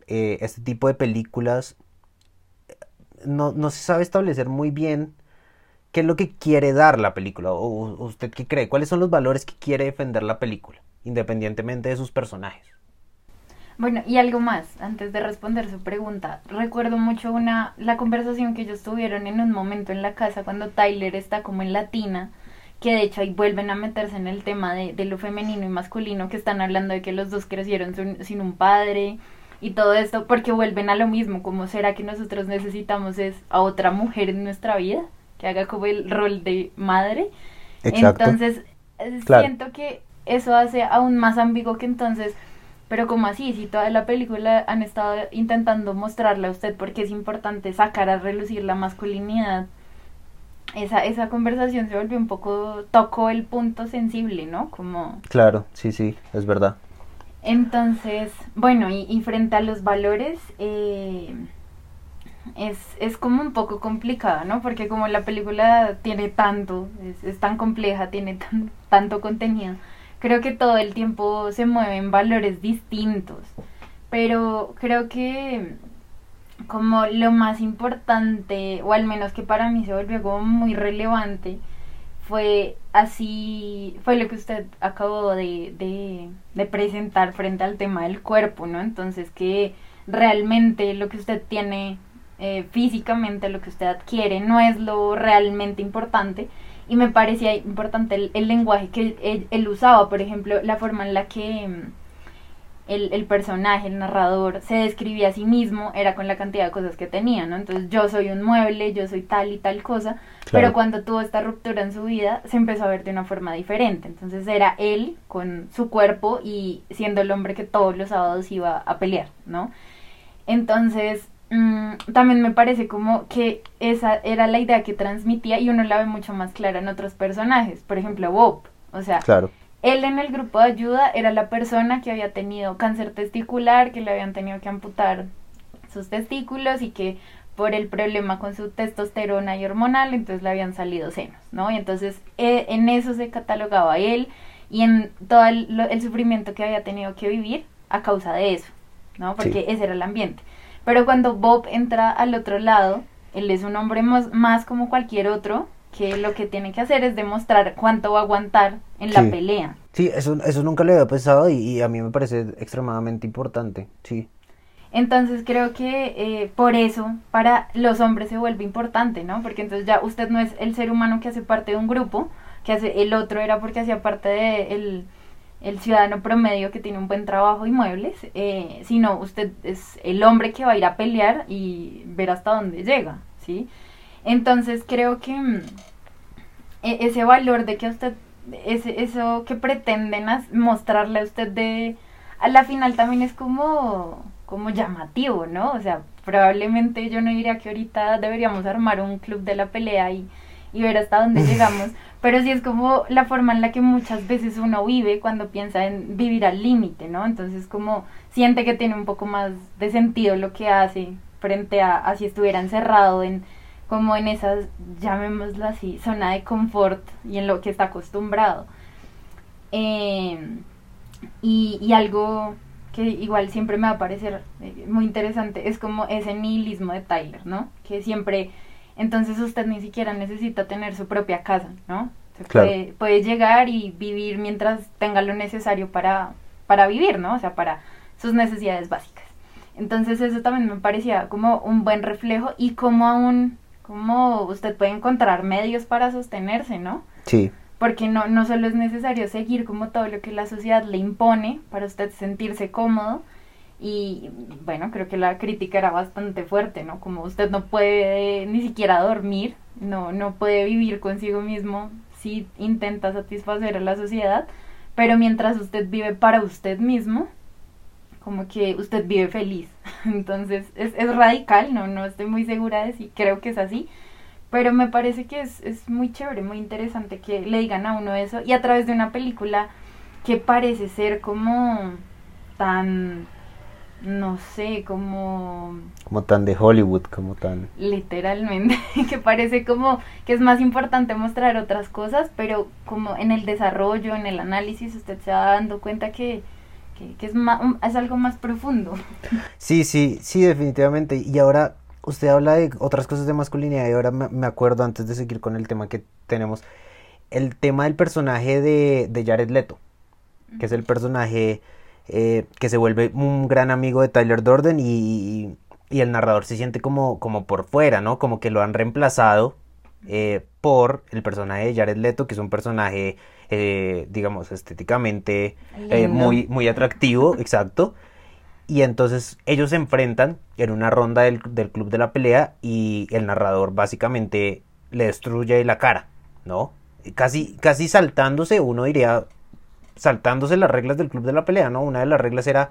eh, este tipo de películas no, no, se sabe establecer muy bien qué es lo que quiere dar la película. ¿O usted qué cree? ¿Cuáles son los valores que quiere defender la película? independientemente de sus personajes. Bueno, y algo más, antes de responder su pregunta, recuerdo mucho una la conversación que ellos tuvieron en un momento en la casa cuando Tyler está como en latina, que de hecho ahí vuelven a meterse en el tema de, de lo femenino y masculino, que están hablando de que los dos crecieron sin un padre y todo esto, porque vuelven a lo mismo, como será que nosotros necesitamos es a otra mujer en nuestra vida, que haga como el rol de madre. Exacto. Entonces, siento que eso hace aún más ambiguo que entonces, pero como así, si toda la película han estado intentando mostrarle a usted porque es importante sacar a relucir la masculinidad, esa, esa conversación se volvió un poco, tocó el punto sensible, ¿no? Como... Claro, sí, sí, es verdad. Entonces, bueno, y, frente a los valores, eh, es, es como un poco complicada, ¿no? Porque como la película tiene tanto, es, es tan compleja, tiene tan, tanto contenido, creo que todo el tiempo se mueven valores distintos, pero creo que como lo más importante, o al menos que para mí se volvió como muy relevante, fue así, fue lo que usted acabó de, de, de presentar frente al tema del cuerpo, ¿no? Entonces que realmente lo que usted tiene eh, físicamente, lo que usted adquiere, no es lo realmente importante, y me parecía importante el, lenguaje que él, usaba, por ejemplo, la forma en la que el, personaje, el narrador, se describía a sí mismo era con la cantidad de cosas que tenía, ¿no? Entonces yo soy un mueble, yo soy tal y tal cosa, pero cuando tuvo esta ruptura en su vida se empezó a ver de una forma diferente, entonces era él con su cuerpo y siendo el hombre que todos los sábados iba a pelear, ¿no? Entonces Mm, también me parece como que esa era la idea que transmitía y uno la ve mucho más clara en otros personajes. Por ejemplo, Bob. O sea, él en el grupo de ayuda era la persona que había tenido cáncer testicular, que le habían tenido que amputar sus testículos y que por el problema con su testosterona y hormonal, entonces le habían salido senos, ¿no? Y entonces eh, en eso se catalogaba él y en todo el, sufrimiento que había tenido que vivir a causa de eso, ¿no? Porque ese era el ambiente. Pero cuando Bob entra al otro lado, él es un hombre más, como cualquier otro, que lo que tiene que hacer es demostrar cuánto va a aguantar en la pelea. Sí, eso, eso nunca le había pensado y, a mí me parece extremadamente importante, sí. Entonces creo que eh, por eso para los hombres se vuelve importante, ¿no? Porque entonces ya usted no es el ser humano que hace parte de un grupo, que hace el otro era porque hacía parte de el ciudadano promedio que tiene un buen trabajo y muebles, eh, sino usted es el hombre que va a ir a pelear y ver hasta dónde llega, ¿sí? Entonces creo que mm, e-, ese valor de que usted, ese, eso que pretenden mostrarle a usted de, a la final también es como, como llamativo, ¿no? O sea, probablemente yo no diría que ahorita deberíamos armar un club de la pelea y y ver hasta dónde llegamos, pero sí es como la forma en la que muchas veces uno vive cuando piensa en vivir al límite, ¿no? Entonces como siente que tiene un poco más de sentido lo que hace frente a, a si estuviera encerrado en como en esas, llamémoslo así, zona de confort y en lo que está acostumbrado. Eh, y, y algo que igual siempre me va a parecer eh, muy interesante, es como ese nihilismo de Tyler, ¿no? Que siempre, entonces usted ni siquiera necesita tener su propia casa, ¿no? Se Claro. puede, puede llegar y vivir mientras tenga lo necesario para, para vivir, ¿no? O sea, para sus necesidades básicas. Entonces eso también me parecía como un buen reflejo y como aún, como usted puede encontrar medios para sostenerse, ¿no? Sí, porque no, no solo es necesario seguir como todo lo que la sociedad le impone para usted sentirse cómodo y bueno, creo que la crítica era bastante fuerte, ¿no? Como usted no puede ni siquiera dormir, no, no puede vivir consigo mismo si intenta satisfacer a la sociedad, pero mientras usted vive para usted mismo, como que usted vive feliz. Entonces es, es radical, no, no estoy muy segura de si creo que es así, pero me parece que es, es muy chévere, muy interesante que le digan a uno eso y a través de una película que parece ser como tan, no sé, como como tan de Hollywood, como tan... literalmente, que parece como que es más importante mostrar otras cosas, pero como en el desarrollo, en el análisis, usted se va dando cuenta que, que, que es, ma- es algo más profundo. Sí, sí, sí, definitivamente. Y ahora usted habla de otras cosas de masculinidad y ahora me, me acuerdo antes de seguir con el tema que tenemos, el tema del personaje de, de Jared Leto, que es el personaje eh, que se vuelve un gran amigo de Tyler Durden y, y el narrador se siente como, como por fuera, ¿no? Como que lo han reemplazado eh, por el personaje de Jared Leto, que es un personaje, eh, digamos, estéticamente eh, muy, muy atractivo, exacto. Y entonces ellos se enfrentan en una ronda del, del club de la pelea y el narrador básicamente le destruye la cara, ¿no? Casi, casi saltándose, uno diría, saltándose las reglas del club de la pelea, ¿no? Una de las reglas era,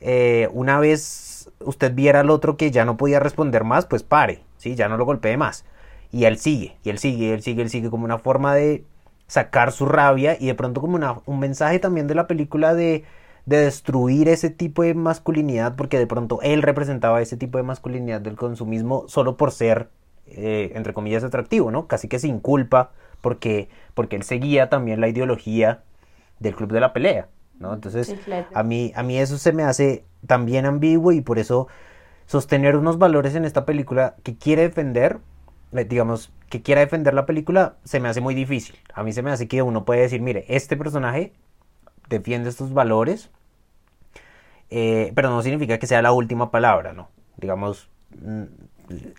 eh, una vez usted viera al otro que ya no podía responder más, pues pare, ¿sí? Ya no lo golpee más. Y él sigue, y él sigue, y él sigue, él sigue como una forma de sacar su rabia y de pronto como una, un mensaje también de la película de, de destruir ese tipo de masculinidad, porque de pronto él representaba ese tipo de masculinidad del consumismo solo por ser, eh, entre comillas, atractivo, ¿no? Casi que sin culpa, porque, porque él seguía también la ideología del club de la pelea, ¿no? Entonces, Sí, claro. a mí, a mí eso se me hace también ambiguo y por eso sostener unos valores en esta película que quiere defender, digamos, que quiera defender la película, se me hace muy difícil. A mí se me hace que uno puede decir, mire, este personaje defiende estos valores, eh, pero no significa que sea la última palabra, ¿no? Digamos, mm,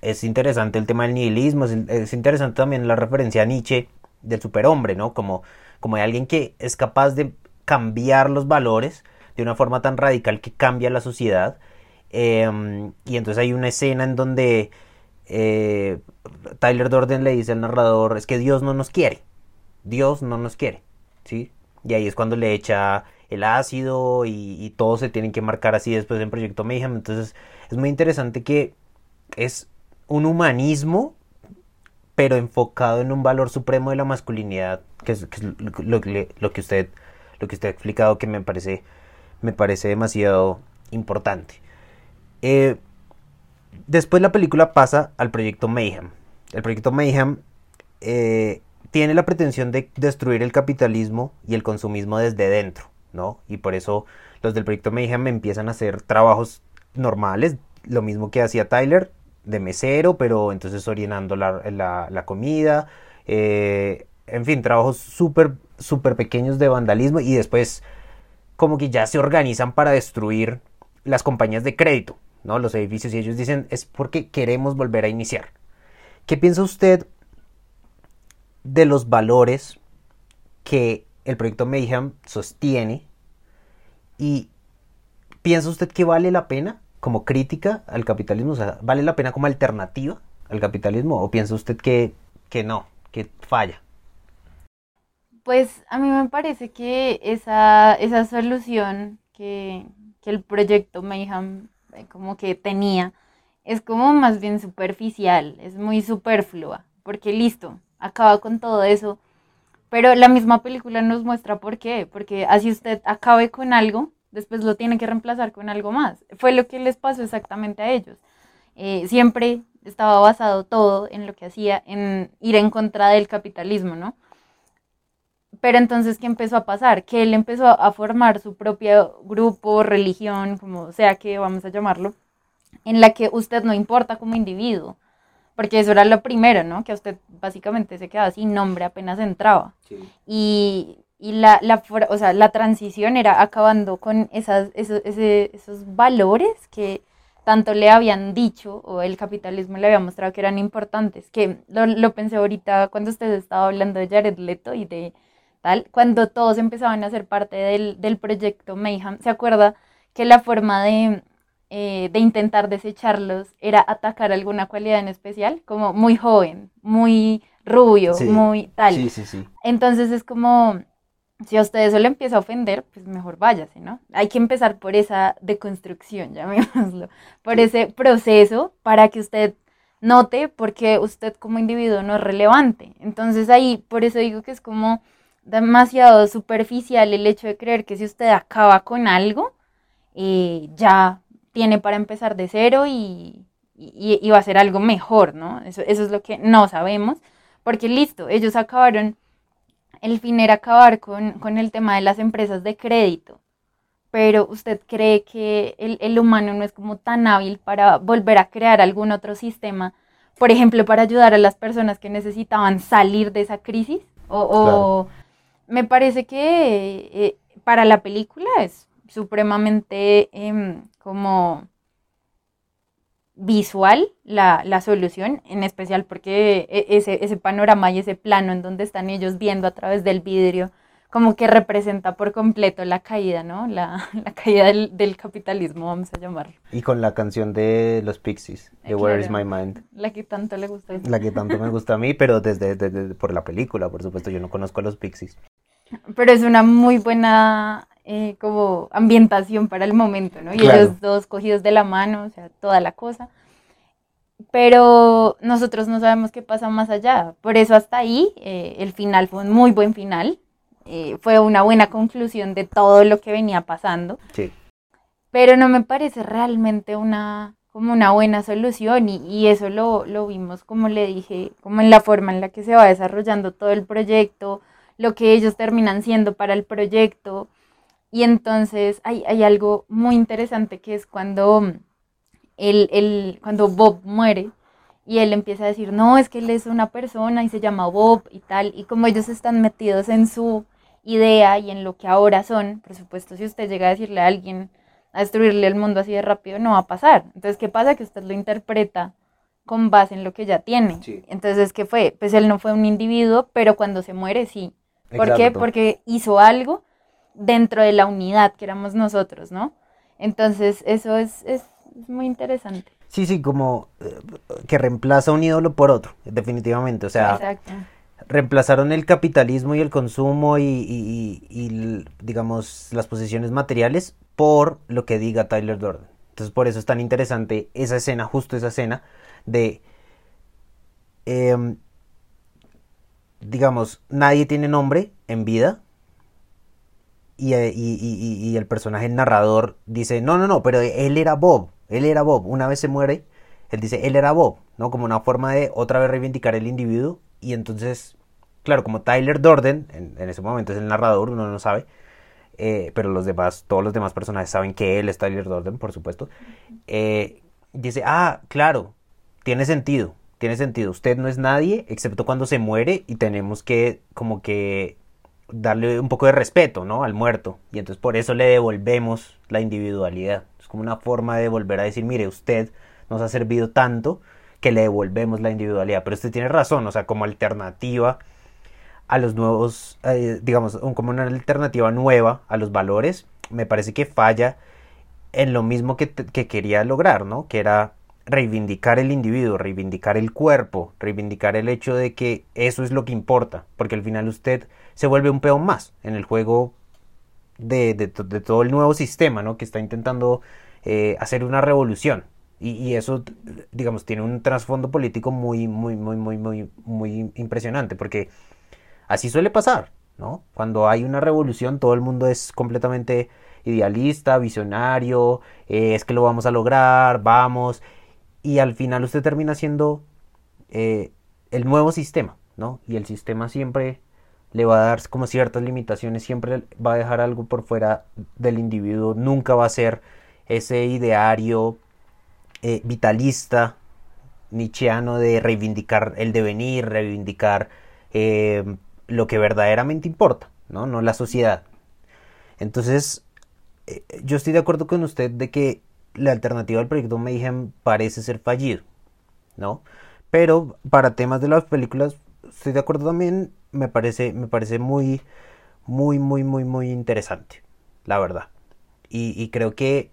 es interesante el tema del nihilismo, es, es interesante también la referencia a Nietzsche del superhombre, ¿no? Como, como de alguien que es capaz de cambiar los valores de una forma tan radical que cambia la sociedad. Eh, y entonces hay una escena en donde eh, Tyler Durden le dice al narrador, es que Dios no nos quiere, Dios no nos quiere, ¿sí? Y ahí es cuando le echa el ácido y, y todos se tienen que marcar así después en Proyecto Mayhem. Entonces es muy interesante que es un humanismo, pero enfocado en un valor supremo de la masculinidad, que es, lo, lo que usted lo que usted ha explicado que me parece me parece demasiado importante. Eh, después la película pasa al proyecto Mayhem. El proyecto Mayhem eh, tiene la pretensión de destruir el capitalismo y el consumismo desde dentro, ¿no? Y por eso los del proyecto Mayhem empiezan a hacer trabajos normales, lo mismo que hacía Tyler, de mesero, pero entonces orinando la, la- comida, eh, en fin, trabajos súper, súper pequeños de vandalismo y después como que ya se organizan para destruir las compañías de crédito, ¿no? Los edificios y ellos dicen es porque queremos volver a iniciar. ¿Qué piensa usted de los valores que el proyecto Mayhem sostiene y piensa usted que vale la pena como crítica al capitalismo? ¿vale la pena como alternativa al capitalismo o piensa usted que, que no, que falla? Pues a mí me parece que esa, esa solución que, que el proyecto Mayhem como que tenía es como más bien superficial, es muy superflua, porque listo, acaba con todo eso. Pero la misma película nos muestra por qué, porque así usted acabe con algo, después lo tiene que reemplazar con algo más. Fue lo que les pasó exactamente a ellos. Eh, siempre estaba basado todo en lo que hacía, en ir en contra del capitalismo, ¿no? Pero entonces, ¿qué empezó a pasar? Que él empezó a formar su propio grupo, religión, como sea que vamos a llamarlo, en la que usted no importa como individuo, porque eso era lo primero, ¿no? Que usted básicamente se quedaba sin nombre apenas entraba. Y, y la, la, o sea, la transición era acabando con esas, esos, esos valores que tanto le habían dicho o el capitalismo le había mostrado que eran importantes, que lo, lo pensé ahorita cuando usted estaba hablando de Jared Leto y de tal, cuando todos empezaban a ser parte del, del proyecto Mayhem, ¿se acuerda que la forma de, eh, de intentar desecharlos era atacar alguna cualidad en especial? Como muy joven, muy rubio, muy tal. Sí, sí, sí. Entonces es como, si a usted eso le empieza a ofender, pues mejor váyase, ¿no? Hay que empezar por esa deconstrucción, llamémoslo, por ese proceso para que usted note porque usted como individuo no es relevante. Entonces ahí, por eso digo que es como demasiado superficial el hecho de creer que si usted acaba con algo, eh, ya tiene para empezar de cero y, y, va a ser algo mejor, ¿no? Eso, eso es lo que no sabemos, porque listo, ellos acabaron el fin era acabar con, el tema de las empresas de crédito. Pero usted cree que el, humano no es como tan hábil para volver a crear algún otro sistema, por ejemplo, para ayudar a las personas que necesitaban salir de esa crisis. O, me parece que eh, para la película es supremamente em, como visual la, la, solución, en especial porque e, ese, ese panorama y ese plano en donde están ellos viendo a través del vidrio, como que representa por completo la caída, ¿no? La, la caída del, del, capitalismo, vamos a llamarlo. Y con la canción de los Pixies, de Where is My Mind. La que tanto le gusta. La que tanto me gusta a mí, pero desde, desde, por la película, por supuesto, yo no conozco a los Pixies. Pero es una muy buena eh, como ambientación para el momento, ¿no? Y ellos dos cogidos de la mano, o sea, toda la cosa. Pero nosotros no sabemos qué pasa más allá. Por eso hasta ahí eh, el final fue un muy buen final. Eh, fue una buena conclusión de todo lo que venía pasando. Sí. Pero no me parece realmente una como una buena solución y, y eso lo, lo vimos, como le dije, como en la forma en la que se va desarrollando todo el proyecto, lo que ellos terminan siendo para el proyecto, y entonces hay, hay algo muy interesante que es cuando, él, él, cuando Bob muere y él empieza a decir, no, es que él es una persona y se llama Bob y tal, y como ellos están metidos en su idea y en lo que ahora son, por supuesto, si usted llega a decirle a alguien a destruirle el mundo así de rápido, no va a pasar. Entonces, ¿qué pasa? Que usted lo interpreta con base en lo que ya tiene. Entonces, ¿qué fue? Pues él no fue un individuo, pero cuando se muere, sí. ¿Por qué? Porque hizo algo dentro de la unidad que éramos nosotros, ¿no? Entonces, eso es, es, muy interesante. Sí, sí, como eh, que reemplaza un ídolo por otro, definitivamente. O sea, Exacto. reemplazaron el capitalismo y el consumo y, y, y, digamos, las posiciones materiales por lo que diga Tyler Durden. Entonces, por eso es tan interesante esa escena, justo esa escena de... Em, digamos, nadie tiene nombre en vida, eh, y, el personaje narrador dice, no, no, no, pero él era Bob, él era Bob, una vez se muere, él dice, él era Bob, ¿no? Como una forma de otra vez reivindicar el individuo y entonces, claro, como Tyler Dorden, en, ese momento es el narrador, uno no sabe, eh, pero los demás, todos los demás personajes saben que él es Tyler Dorden, por supuesto, eh, dice, ah, claro, tiene sentido, tiene sentido, usted no es nadie excepto cuando se muere y tenemos que como que darle un poco de respeto, ¿no? Al muerto. Y entonces por eso le devolvemos la individualidad. Es como una forma de volver a decir, mire, usted nos ha servido tanto que le devolvemos la individualidad. Pero usted tiene razón, o sea, como alternativa a los nuevos, eh, digamos, como una alternativa nueva a los valores, me parece que falla en lo mismo que, que quería lograr, ¿no? Que era reivindicar el individuo, reivindicar el cuerpo, reivindicar el hecho de que eso es lo que importa, porque al final usted se vuelve un peón más en el juego de, todo el nuevo sistema, ¿no? Que está intentando eh, hacer una revolución. Y, eso, digamos, tiene un trasfondo político muy, muy, muy, muy, muy, muy impresionante, porque así suele pasar, ¿no? Cuando hay una revolución, todo el mundo es completamente idealista, visionario, eh, es que lo vamos a lograr, vamos, y al final usted termina siendo eh, el nuevo sistema, ¿no? Y el sistema siempre le va a dar como ciertas limitaciones, siempre va a dejar algo por fuera del individuo, nunca va a ser ese ideario eh, vitalista, nietzscheano de reivindicar el devenir, reivindicar eh, lo que verdaderamente importa, ¿no? No la sociedad. Entonces, yo estoy de acuerdo con usted de que la alternativa al proyecto Mayhem parece ser fallido, ¿no? Pero para temas de las películas, estoy de acuerdo también, me parece, me parece muy, muy, muy, muy, muy interesante, la verdad. y creo que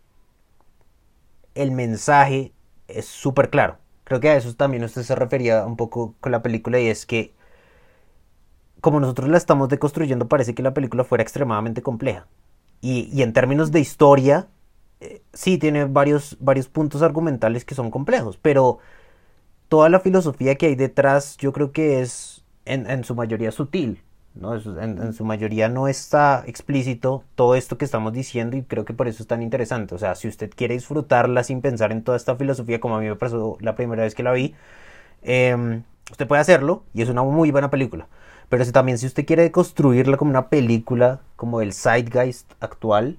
el mensaje es súper claro. Creo que a eso también usted se refería un poco con la película y es que como nosotros la estamos deconstruyendo parece que la película fuera extremadamente compleja. Y, en términos de historia, eh, sí tiene varios, varios puntos argumentales que son complejos, pero toda la filosofía que hay detrás yo creo que es en su mayoría sutil. ¿no? En, su mayoría no está explícito todo esto que estamos diciendo y creo que por eso es tan interesante. O sea, si usted quiere disfrutarla sin pensar en toda esta filosofía como a mí me pasó la primera vez que la vi, em, usted puede hacerlo y es una muy buena película. Pero si, también si usted quiere construirla como una película, como el Zeitgeist actual,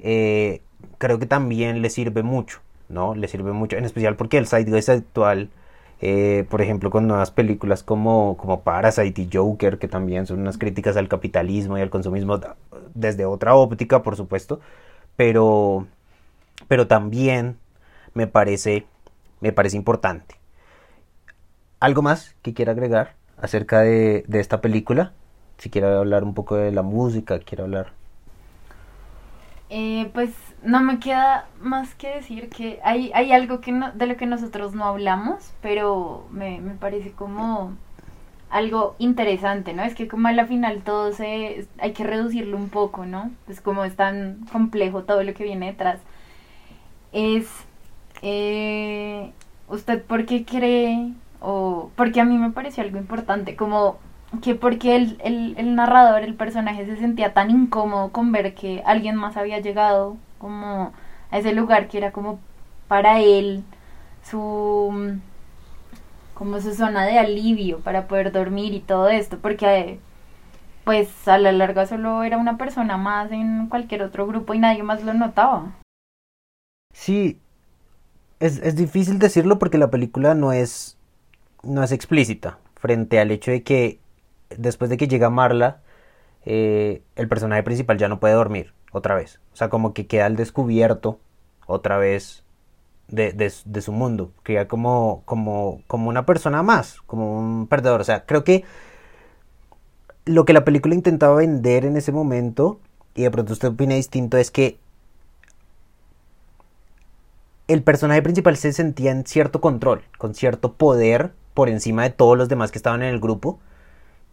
eh, creo que también le sirve mucho, ¿no? Le sirve mucho, en especial porque el Zeitgeist actual eh, por ejemplo, con nuevas películas como, como Parasite y Joker, que también son unas críticas al capitalismo y al consumismo desde otra óptica, por supuesto, pero, pero también me parece, me parece importante. ¿Algo más que quiera agregar acerca de, de esta película? Si quiere hablar un poco de la música, quiere hablar. Eh, pues no me queda más que decir que hay, hay algo que de lo que nosotros no hablamos, pero me, me parece como algo interesante, ¿no? Es que como a la final todo se... hay que reducirlo un poco, ¿no? Es como es tan complejo todo lo que viene detrás. Es... Eh, ¿Usted por qué cree? O porque a mí me pareció algo importante, como que porque el, el, el narrador, el personaje se sentía tan incómodo con ver que alguien más había llegado como a ese lugar que era como para él su como su zona de alivio para poder dormir y todo esto, porque pues a la larga solo era una persona más en cualquier otro grupo y nadie más lo notaba. Sí, es, es difícil decirlo porque la película no es, no es explícita frente al hecho de que después de que llega Marla, eh, el personaje principal ya no puede dormir otra vez. O sea, como que queda al descubierto otra vez de, de, su mundo. Queda como, como, como una persona más, como un perdedor. O sea, creo que lo que la película intentaba vender en ese momento, y de pronto usted opina distinto, es que el personaje principal se sentía en cierto control, con cierto poder por encima de todos los demás que estaban en el grupo,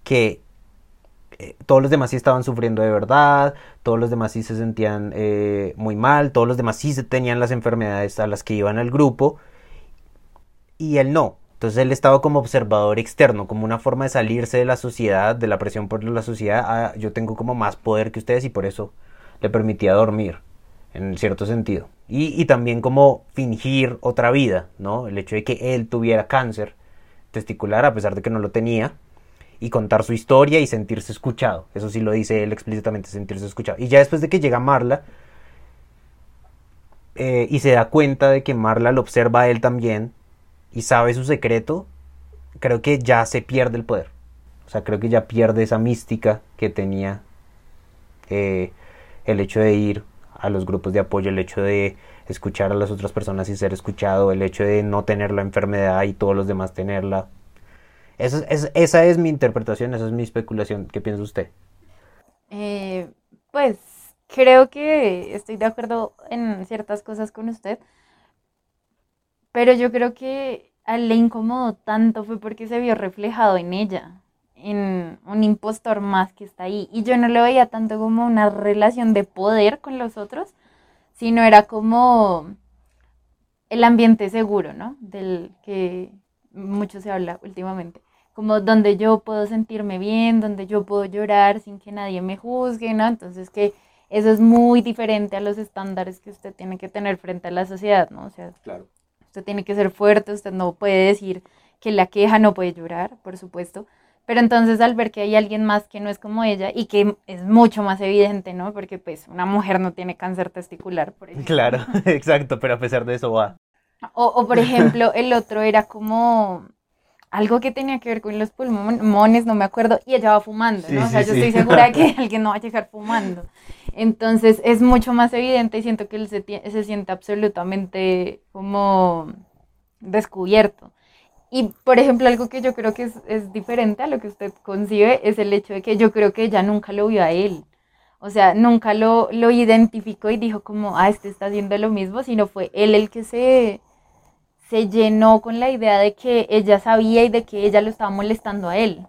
que eh, todos los demás sí estaban sufriendo de verdad, todos los demás sí se sentían eh, muy mal, todos los demás sí se tenían las enfermedades a las que iban al grupo y él no. Entonces él estaba como observador externo, como una forma de salirse de la sociedad, de la presión por la sociedad. Ah, yo tengo como más poder que ustedes y por eso le permitía dormir, en cierto sentido. Y, y también como fingir otra vida, ¿no? El hecho de que él tuviera cáncer testicular, a pesar de que no lo tenía, y contar su historia y sentirse escuchado. Eso sí lo dice él explícitamente, sentirse escuchado. Y ya después de que llega Marla eh, y se da cuenta de que Marla lo observa a él también y sabe su secreto, creo que ya se pierde el poder. O sea, creo que ya pierde esa mística que tenía eh, el hecho de ir a los grupos de apoyo, el hecho de escuchar a las otras personas y ser escuchado, el hecho de no tener la enfermedad y todos los demás tenerla. Esa es, esa es mi interpretación, esa es mi especulación. ¿Qué piensa usted? Eh, pues creo que estoy de acuerdo en ciertas cosas con usted, pero yo creo que le incomodó tanto fue porque se vio reflejado en ella, en un impostor más que está ahí. Y yo no lo veía tanto como una relación de poder con los otros, sino era como el ambiente seguro, ¿no? Del que mucho se habla últimamente. Como donde yo puedo sentirme bien, donde yo puedo llorar sin que nadie me juzgue, ¿no? Entonces que eso es muy diferente a los estándares que usted tiene que tener frente a la sociedad, ¿no? O sea, claro. usted tiene que ser fuerte, usted no puede decir que la queja no puede llorar, por supuesto. Pero entonces al ver que hay alguien más que no es como ella y que es mucho más evidente, ¿no? Porque pues una mujer no tiene cáncer testicular, por ejemplo. Claro, exacto, pero a pesar de eso va. O, o por ejemplo, el otro era como algo que tenía que ver con los pulmones, no me acuerdo, y ella va fumando, ¿no? o sea, yo estoy segura que alguien no va a llegar fumando. Entonces es mucho más evidente y siento que él se, se siente absolutamente como descubierto. Y por ejemplo, algo que yo creo que es, es, diferente a lo que usted concibe es el hecho de que yo creo que ella nunca lo vio a él. O sea, nunca lo, lo identificó y dijo como, ah, este está haciendo lo mismo, sino fue él el que se, se llenó con la idea de que ella sabía y de que ella lo estaba molestando a él.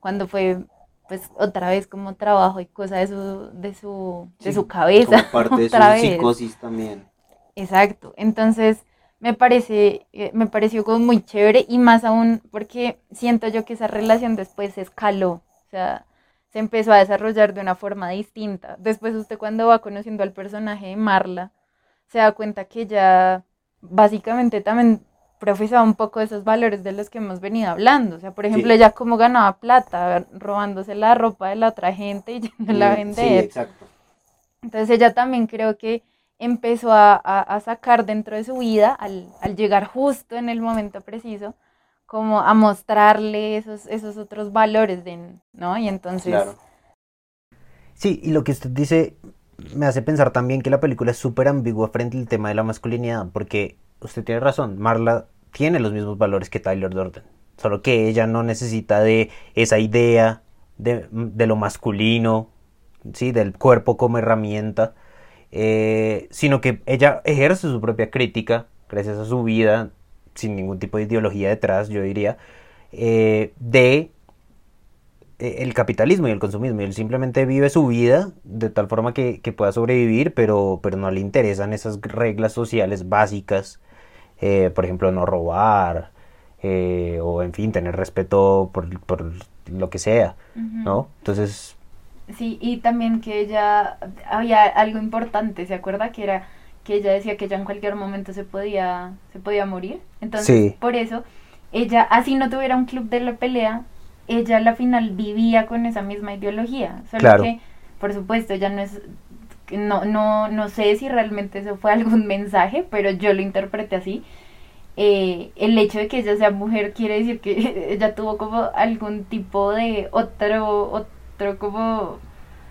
Cuando fue, pues, otra vez como trabajo y cosa de su, de su, de su cabeza. Como parte de su psicosis también. Exacto. Entonces, me parece, eh, me pareció como muy chévere y más aún porque siento yo que esa relación después se escaló. O sea, se empezó a desarrollar de una forma distinta. Después usted cuando va conociendo al personaje de Marla, se da cuenta que ella básicamente también profesaba un poco esos valores de los que hemos venido hablando. O sea, por ejemplo, ella como ganaba plata robándose la ropa de la otra gente y yéndola a vender. Sí, exacto. Entonces ella también creo que empezó a, a, sacar dentro de su vida al, al, llegar justo en el momento preciso, como a mostrarle esos, esos otros valores, de, ¿no? Y entonces... Claro. Sí, y lo que usted dice me hace pensar también que la película es súper ambigua frente al tema de la masculinidad, porque usted tiene razón, Marla tiene los mismos valores que Tyler Durden, solo que ella no necesita de esa idea de, lo masculino, ¿sí? del cuerpo como herramienta, eh, sino que ella ejerce su propia crítica gracias a su vida, sin ningún tipo de ideología detrás, yo diría, eh, de el capitalismo y el consumismo. Y él simplemente vive su vida de tal forma que, pueda sobrevivir, pero, pero no le interesan esas reglas sociales básicas. Eh, por ejemplo, no robar, eh, o en fin, tener respeto por, lo que sea, ¿no? Entonces... Sí, y también que ella, había algo importante, ¿se acuerda? Que era que ella decía que ella en cualquier momento se podía, se podía morir. Entonces, por eso, ella, así no tuviera un club de la pelea, ella al final vivía con esa misma ideología, solo que, por supuesto, ella no es, no, no, no sé si realmente eso fue algún mensaje, pero yo lo interpreté así. Eh, el hecho de que ella sea mujer quiere decir que ella tuvo como algún tipo de otro, otro como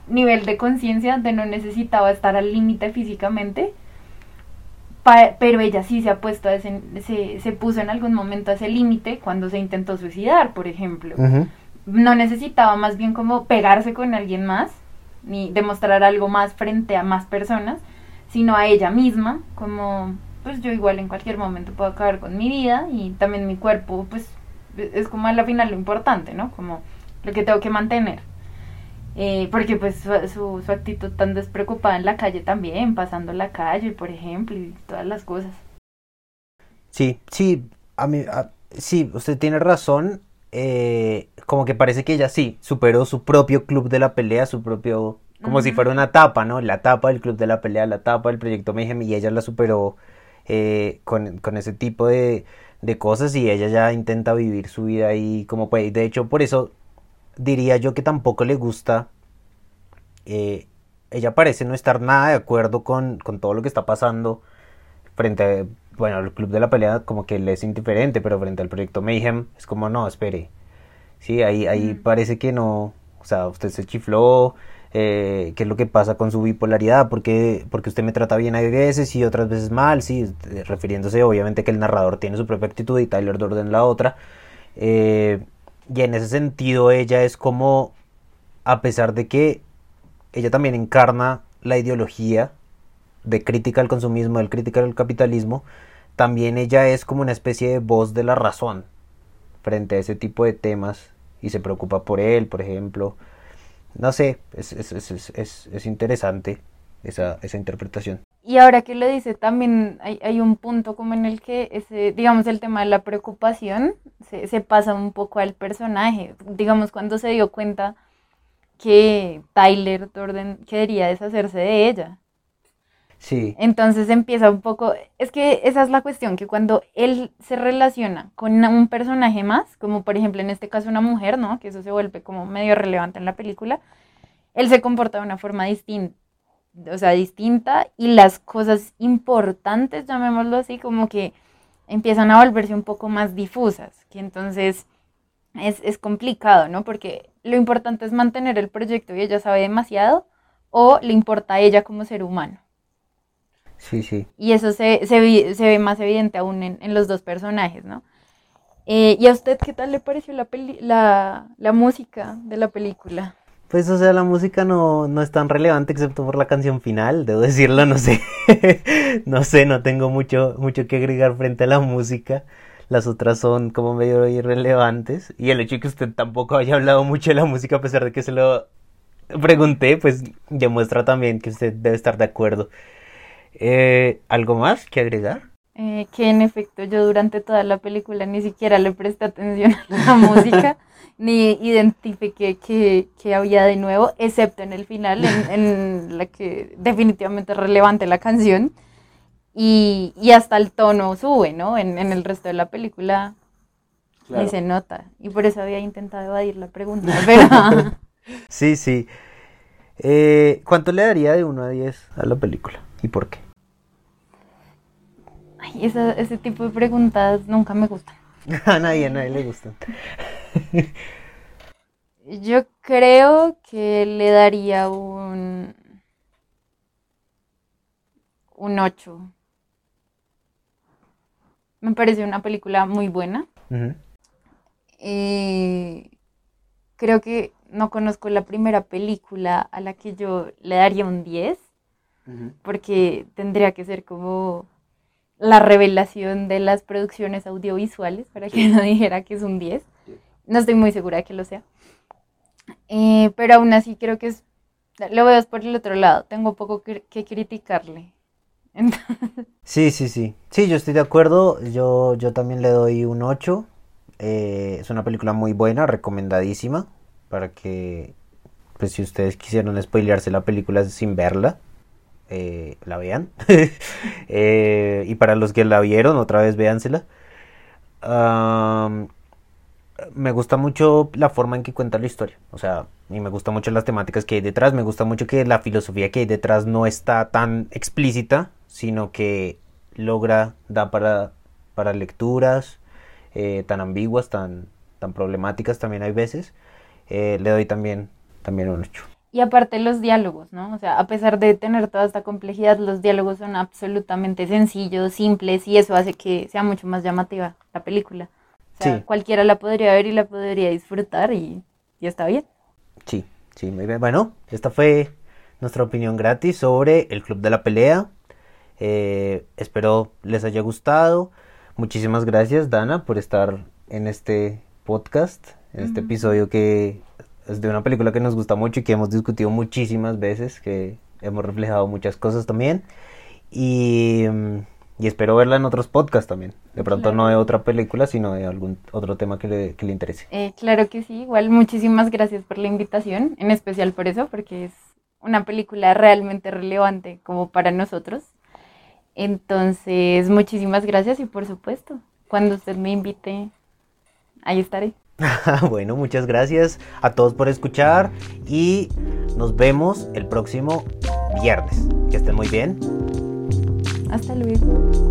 nivel de conciencia donde no necesitaba estar al límite físicamente, pero ella sí se ha puesto a ese, se, se puso en algún momento a ese límite cuando se intentó suicidar, por ejemplo. No necesitaba más bien como pegarse con alguien más, ni demostrar algo más frente a más personas, sino a ella misma, como pues yo igual en cualquier momento puedo acabar con mi vida y también mi cuerpo, pues es como a la final lo importante, ¿no? Como lo que tengo que mantener. Eh, porque pues su, su, actitud tan despreocupada en la calle también, pasando la calle, por ejemplo, y todas las cosas. Sí, sí, a mí, sí, usted tiene razón. Eh, como que parece que ella sí superó su propio club de la pelea, su propio, como si fuera una tapa, ¿no? La tapa del club de la pelea, la tapa del proyecto Mayhem y ella la superó eh, con, con, ese tipo de, de cosas y ella ya intenta vivir su vida ahí como puede. De hecho, por eso diría yo que tampoco le gusta. Eh, ella parece no estar nada de acuerdo con, con todo lo que está pasando frente a, bueno, el club de la pelea como que le es indiferente, pero frente al proyecto Mayhem es como, no, espere. Sí, ahí, ahí parece que no, o sea, usted se chifló, eh, qué es lo que pasa con su bipolaridad, porque, porque usted me trata bien a veces y otras veces mal, sí, refiriéndose obviamente que el narrador tiene su propia actitud y Tyler Durden la otra. Eh, y en ese sentido ella es como, a pesar de que ella también encarna la ideología de crítica al consumismo, de crítica al capitalismo, también ella es como una especie de voz de la razón frente a ese tipo de temas y se preocupa por él, por ejemplo. No sé, es, es, es, es interesante. Esa, esa interpretación. Y ahora que lo dice, también hay, hay, un punto como en el que, ese, digamos, el tema de la preocupación se, se pasa un poco al personaje. Digamos, cuando se dio cuenta que Tyler Torden quería deshacerse de ella. Sí. Entonces empieza un poco, es que esa es la cuestión, que cuando él se relaciona con un personaje más, como por ejemplo en este caso una mujer, ¿no? Que eso se vuelve como medio relevante en la película, él se comporta de una forma distinta, o sea, distinta y las cosas importantes, llamémoslo así, como que empiezan a volverse un poco más difusas, que entonces es, es complicado, ¿no? Porque lo importante es mantener el proyecto y ella sabe demasiado o le importa a ella como ser humano. Sí, sí. Y eso se, se, se ve más evidente aún en, en los dos personajes, ¿no? Eh, ¿Y a usted qué tal le pareció la, peli la, la música de la película? Pues, o sea, la música no, no es tan relevante excepto por la canción final, debo decirlo, no sé. no sé, no tengo mucho, mucho que agregar frente a la música. Las otras son como medio irrelevantes. Y el hecho de que usted tampoco haya hablado mucho de la música a pesar de que se lo pregunté, pues demuestra también que usted debe estar de acuerdo. Eh, ¿Algo más que agregar? Eh, que en efecto yo durante toda la película ni siquiera le presté atención a la música, ni identifiqué que, había de nuevo, excepto en el final, en, la que definitivamente es relevante la canción. Y, hasta el tono sube, ¿no? En, el resto de la película ni se nota. Y por eso había intentado evadir la pregunta. Pero... sí, sí. Eh, ¿Cuánto le daría de 1 a 10 a la película? ¿Y por qué? Ay, ese tipo de preguntas nunca me gustan. a nadie, a nadie le gustan. Yo creo que le daría un. un 8. Me parece una película muy buena. Eh, creo que no conozco la primera película a la que yo le daría un 10, porque tendría que ser como la revelación de las producciones audiovisuales, para que no dijera que es un 10. No estoy muy segura de que lo sea. Eh, pero aún así creo que es, lo veo por el otro lado, tengo poco que, criticarle. Sí, sí, sí. Sí, yo estoy de acuerdo. Yo, yo también le doy un 8. Eh, es una película muy buena, recomendadísima. Para que, pues si ustedes quisieron spoilearse la película sin verla, eh, la vean. Eh, y para los que la vieron, otra vez véansela. me gusta mucho la forma en que cuenta la historia. O sea, y me gusta mucho las temáticas que hay detrás. Me gusta mucho que la filosofía que hay detrás no está tan explícita, sino que logra, da para, para lecturas eh, tan ambiguas, tan, tan problemáticas también hay veces. le doy también, también un 8. Y aparte los diálogos, ¿no? O sea, a pesar de tener toda esta complejidad, los diálogos son absolutamente sencillos, simples, y eso hace que sea mucho más llamativa la película. O sea, cualquiera la podría ver y la podría disfrutar y, ya está bien. Sí, sí, muy bien. Bueno, esta fue nuestra opinión gratis sobre el Club de la Pelea. Eh, espero les haya gustado. Muchísimas gracias, Dana, por estar en este podcast, en este episodio que es de una película que nos gusta mucho y que hemos discutido muchísimas veces, que hemos reflejado muchas cosas también. Y, y espero verla en otros podcasts también. De pronto no de otra película, sino de algún otro tema que le, que le interese. Eh, claro que sí, igual muchísimas gracias por la invitación, en especial por eso, porque es una película realmente relevante como para nosotros. Entonces, muchísimas gracias y por supuesto, cuando usted me invite, ahí estaré. bueno, muchas gracias a todos por escuchar y nos vemos el próximo viernes. Que estén muy bien. Hasta luego.